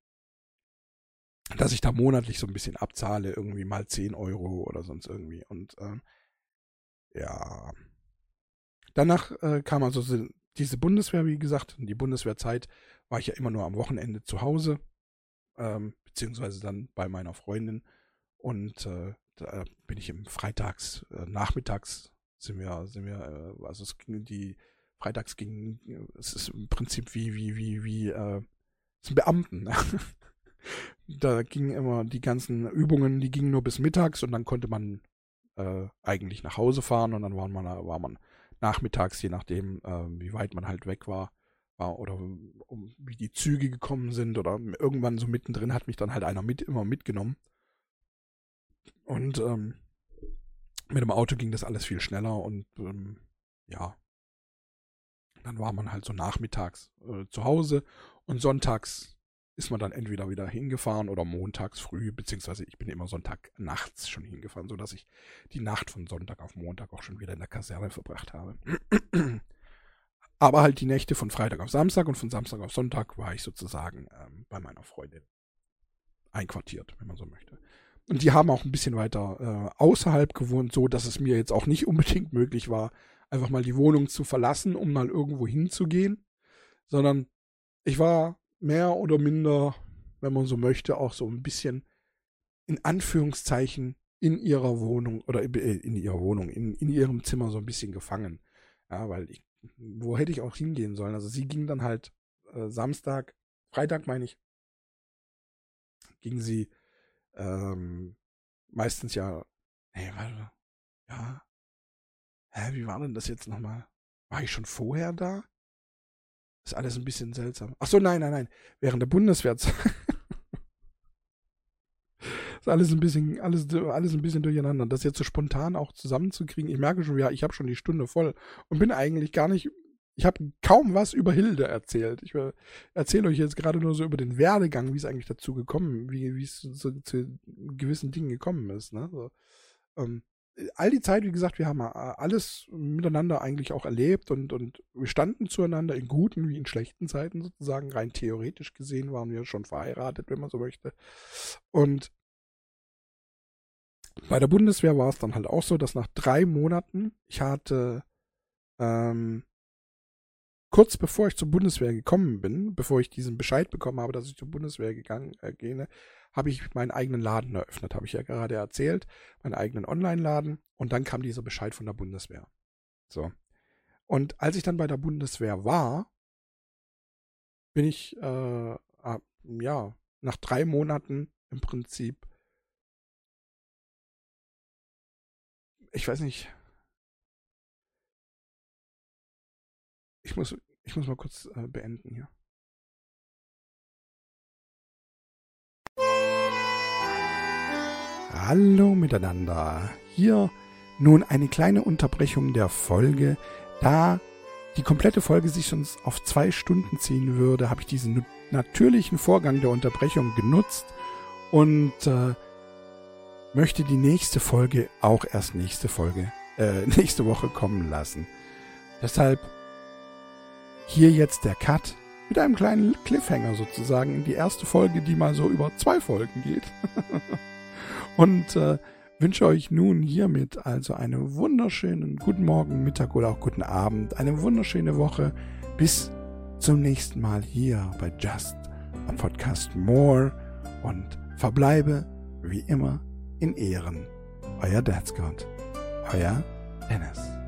dass ich da monatlich so ein bisschen abzahle, irgendwie mal 10 Euro oder sonst irgendwie. Und ähm, ja. Danach äh, kam also diese Bundeswehr, wie gesagt, die Bundeswehrzeit war ich ja immer nur am Wochenende zu Hause, ähm, beziehungsweise dann bei meiner Freundin. Und äh, da bin ich im Freitags, äh, nachmittags sind wir, sind wir, äh, also es ging die, freitags ging, es ist im Prinzip wie, wie, wie, wie, äh, es sind Beamten. Ne? [LAUGHS] da gingen immer die ganzen Übungen, die gingen nur bis mittags und dann konnte man äh, eigentlich nach Hause fahren und dann war man, war man nachmittags, je nachdem, äh, wie weit man halt weg war, war oder um, wie die Züge gekommen sind oder irgendwann so mittendrin hat mich dann halt einer mit immer mitgenommen. Und ähm, mit dem Auto ging das alles viel schneller und ähm, ja, dann war man halt so nachmittags äh, zu Hause und sonntags ist man dann entweder wieder hingefahren oder montags früh, beziehungsweise ich bin immer Sonntag nachts schon hingefahren, sodass ich die Nacht von Sonntag auf Montag auch schon wieder in der Kaserne verbracht habe. [CLEARS THROAT] Aber halt die Nächte von Freitag auf Samstag und von Samstag auf Sonntag war ich sozusagen ähm, bei meiner Freundin einquartiert, wenn man so möchte. Und die haben auch ein bisschen weiter äh, außerhalb gewohnt, so dass es mir jetzt auch nicht unbedingt möglich war, einfach mal die Wohnung zu verlassen, um mal irgendwo hinzugehen, sondern ich war mehr oder minder, wenn man so möchte, auch so ein bisschen in Anführungszeichen in ihrer Wohnung oder äh, in ihrer Wohnung, in, in ihrem Zimmer so ein bisschen gefangen. Ja, weil ich, wo hätte ich auch hingehen sollen? Also sie ging dann halt äh, Samstag, Freitag meine ich, ging sie ähm, meistens ja, nee, warte, ja, hä, wie war denn das jetzt nochmal? War ich schon vorher da? Ist alles ein bisschen seltsam. Ach so, nein, nein, nein. Während der Bundeswehrzeit. [LAUGHS] ist alles ein bisschen, alles, alles ein bisschen durcheinander. Das jetzt so spontan auch zusammenzukriegen. Ich merke schon, ja, ich habe schon die Stunde voll und bin eigentlich gar nicht. Ich habe kaum was über Hilde erzählt. Ich erzähle euch jetzt gerade nur so über den Werdegang, wie es eigentlich dazu gekommen, wie es so, zu gewissen Dingen gekommen ist. Ne? So, ähm, all die Zeit, wie gesagt, wir haben alles miteinander eigentlich auch erlebt und, und wir standen zueinander in guten wie in schlechten Zeiten sozusagen. Rein theoretisch gesehen waren wir schon verheiratet, wenn man so möchte. Und bei der Bundeswehr war es dann halt auch so, dass nach drei Monaten, ich hatte ähm, kurz bevor ich zur Bundeswehr gekommen bin, bevor ich diesen Bescheid bekommen habe, dass ich zur Bundeswehr gegangen äh, gehe, habe ich meinen eigenen Laden eröffnet, habe ich ja gerade erzählt, meinen eigenen Online-Laden und dann kam dieser Bescheid von der Bundeswehr. So. Und als ich dann bei der Bundeswehr war, bin ich, äh, ja, nach drei Monaten im Prinzip, ich weiß nicht, ich muss, ich muss mal kurz äh, beenden hier. Hallo miteinander. Hier nun eine kleine Unterbrechung der Folge. Da die komplette Folge sich sonst auf zwei Stunden ziehen würde, habe ich diesen natürlichen Vorgang der Unterbrechung genutzt, und äh, möchte die nächste Folge auch erst nächste Folge, äh, [LAUGHS] nächste Woche kommen lassen. Deshalb hier jetzt der Cut mit einem kleinen Cliffhanger sozusagen in die erste Folge, die mal so über zwei Folgen geht. [LAUGHS] und äh, wünsche euch nun hiermit also einen wunderschönen guten Morgen, Mittag oder auch guten Abend, eine wunderschöne Woche. Bis zum nächsten Mal hier bei Just a Podcast More und verbleibe wie immer in Ehren. Euer Dad's God. Euer Dennis.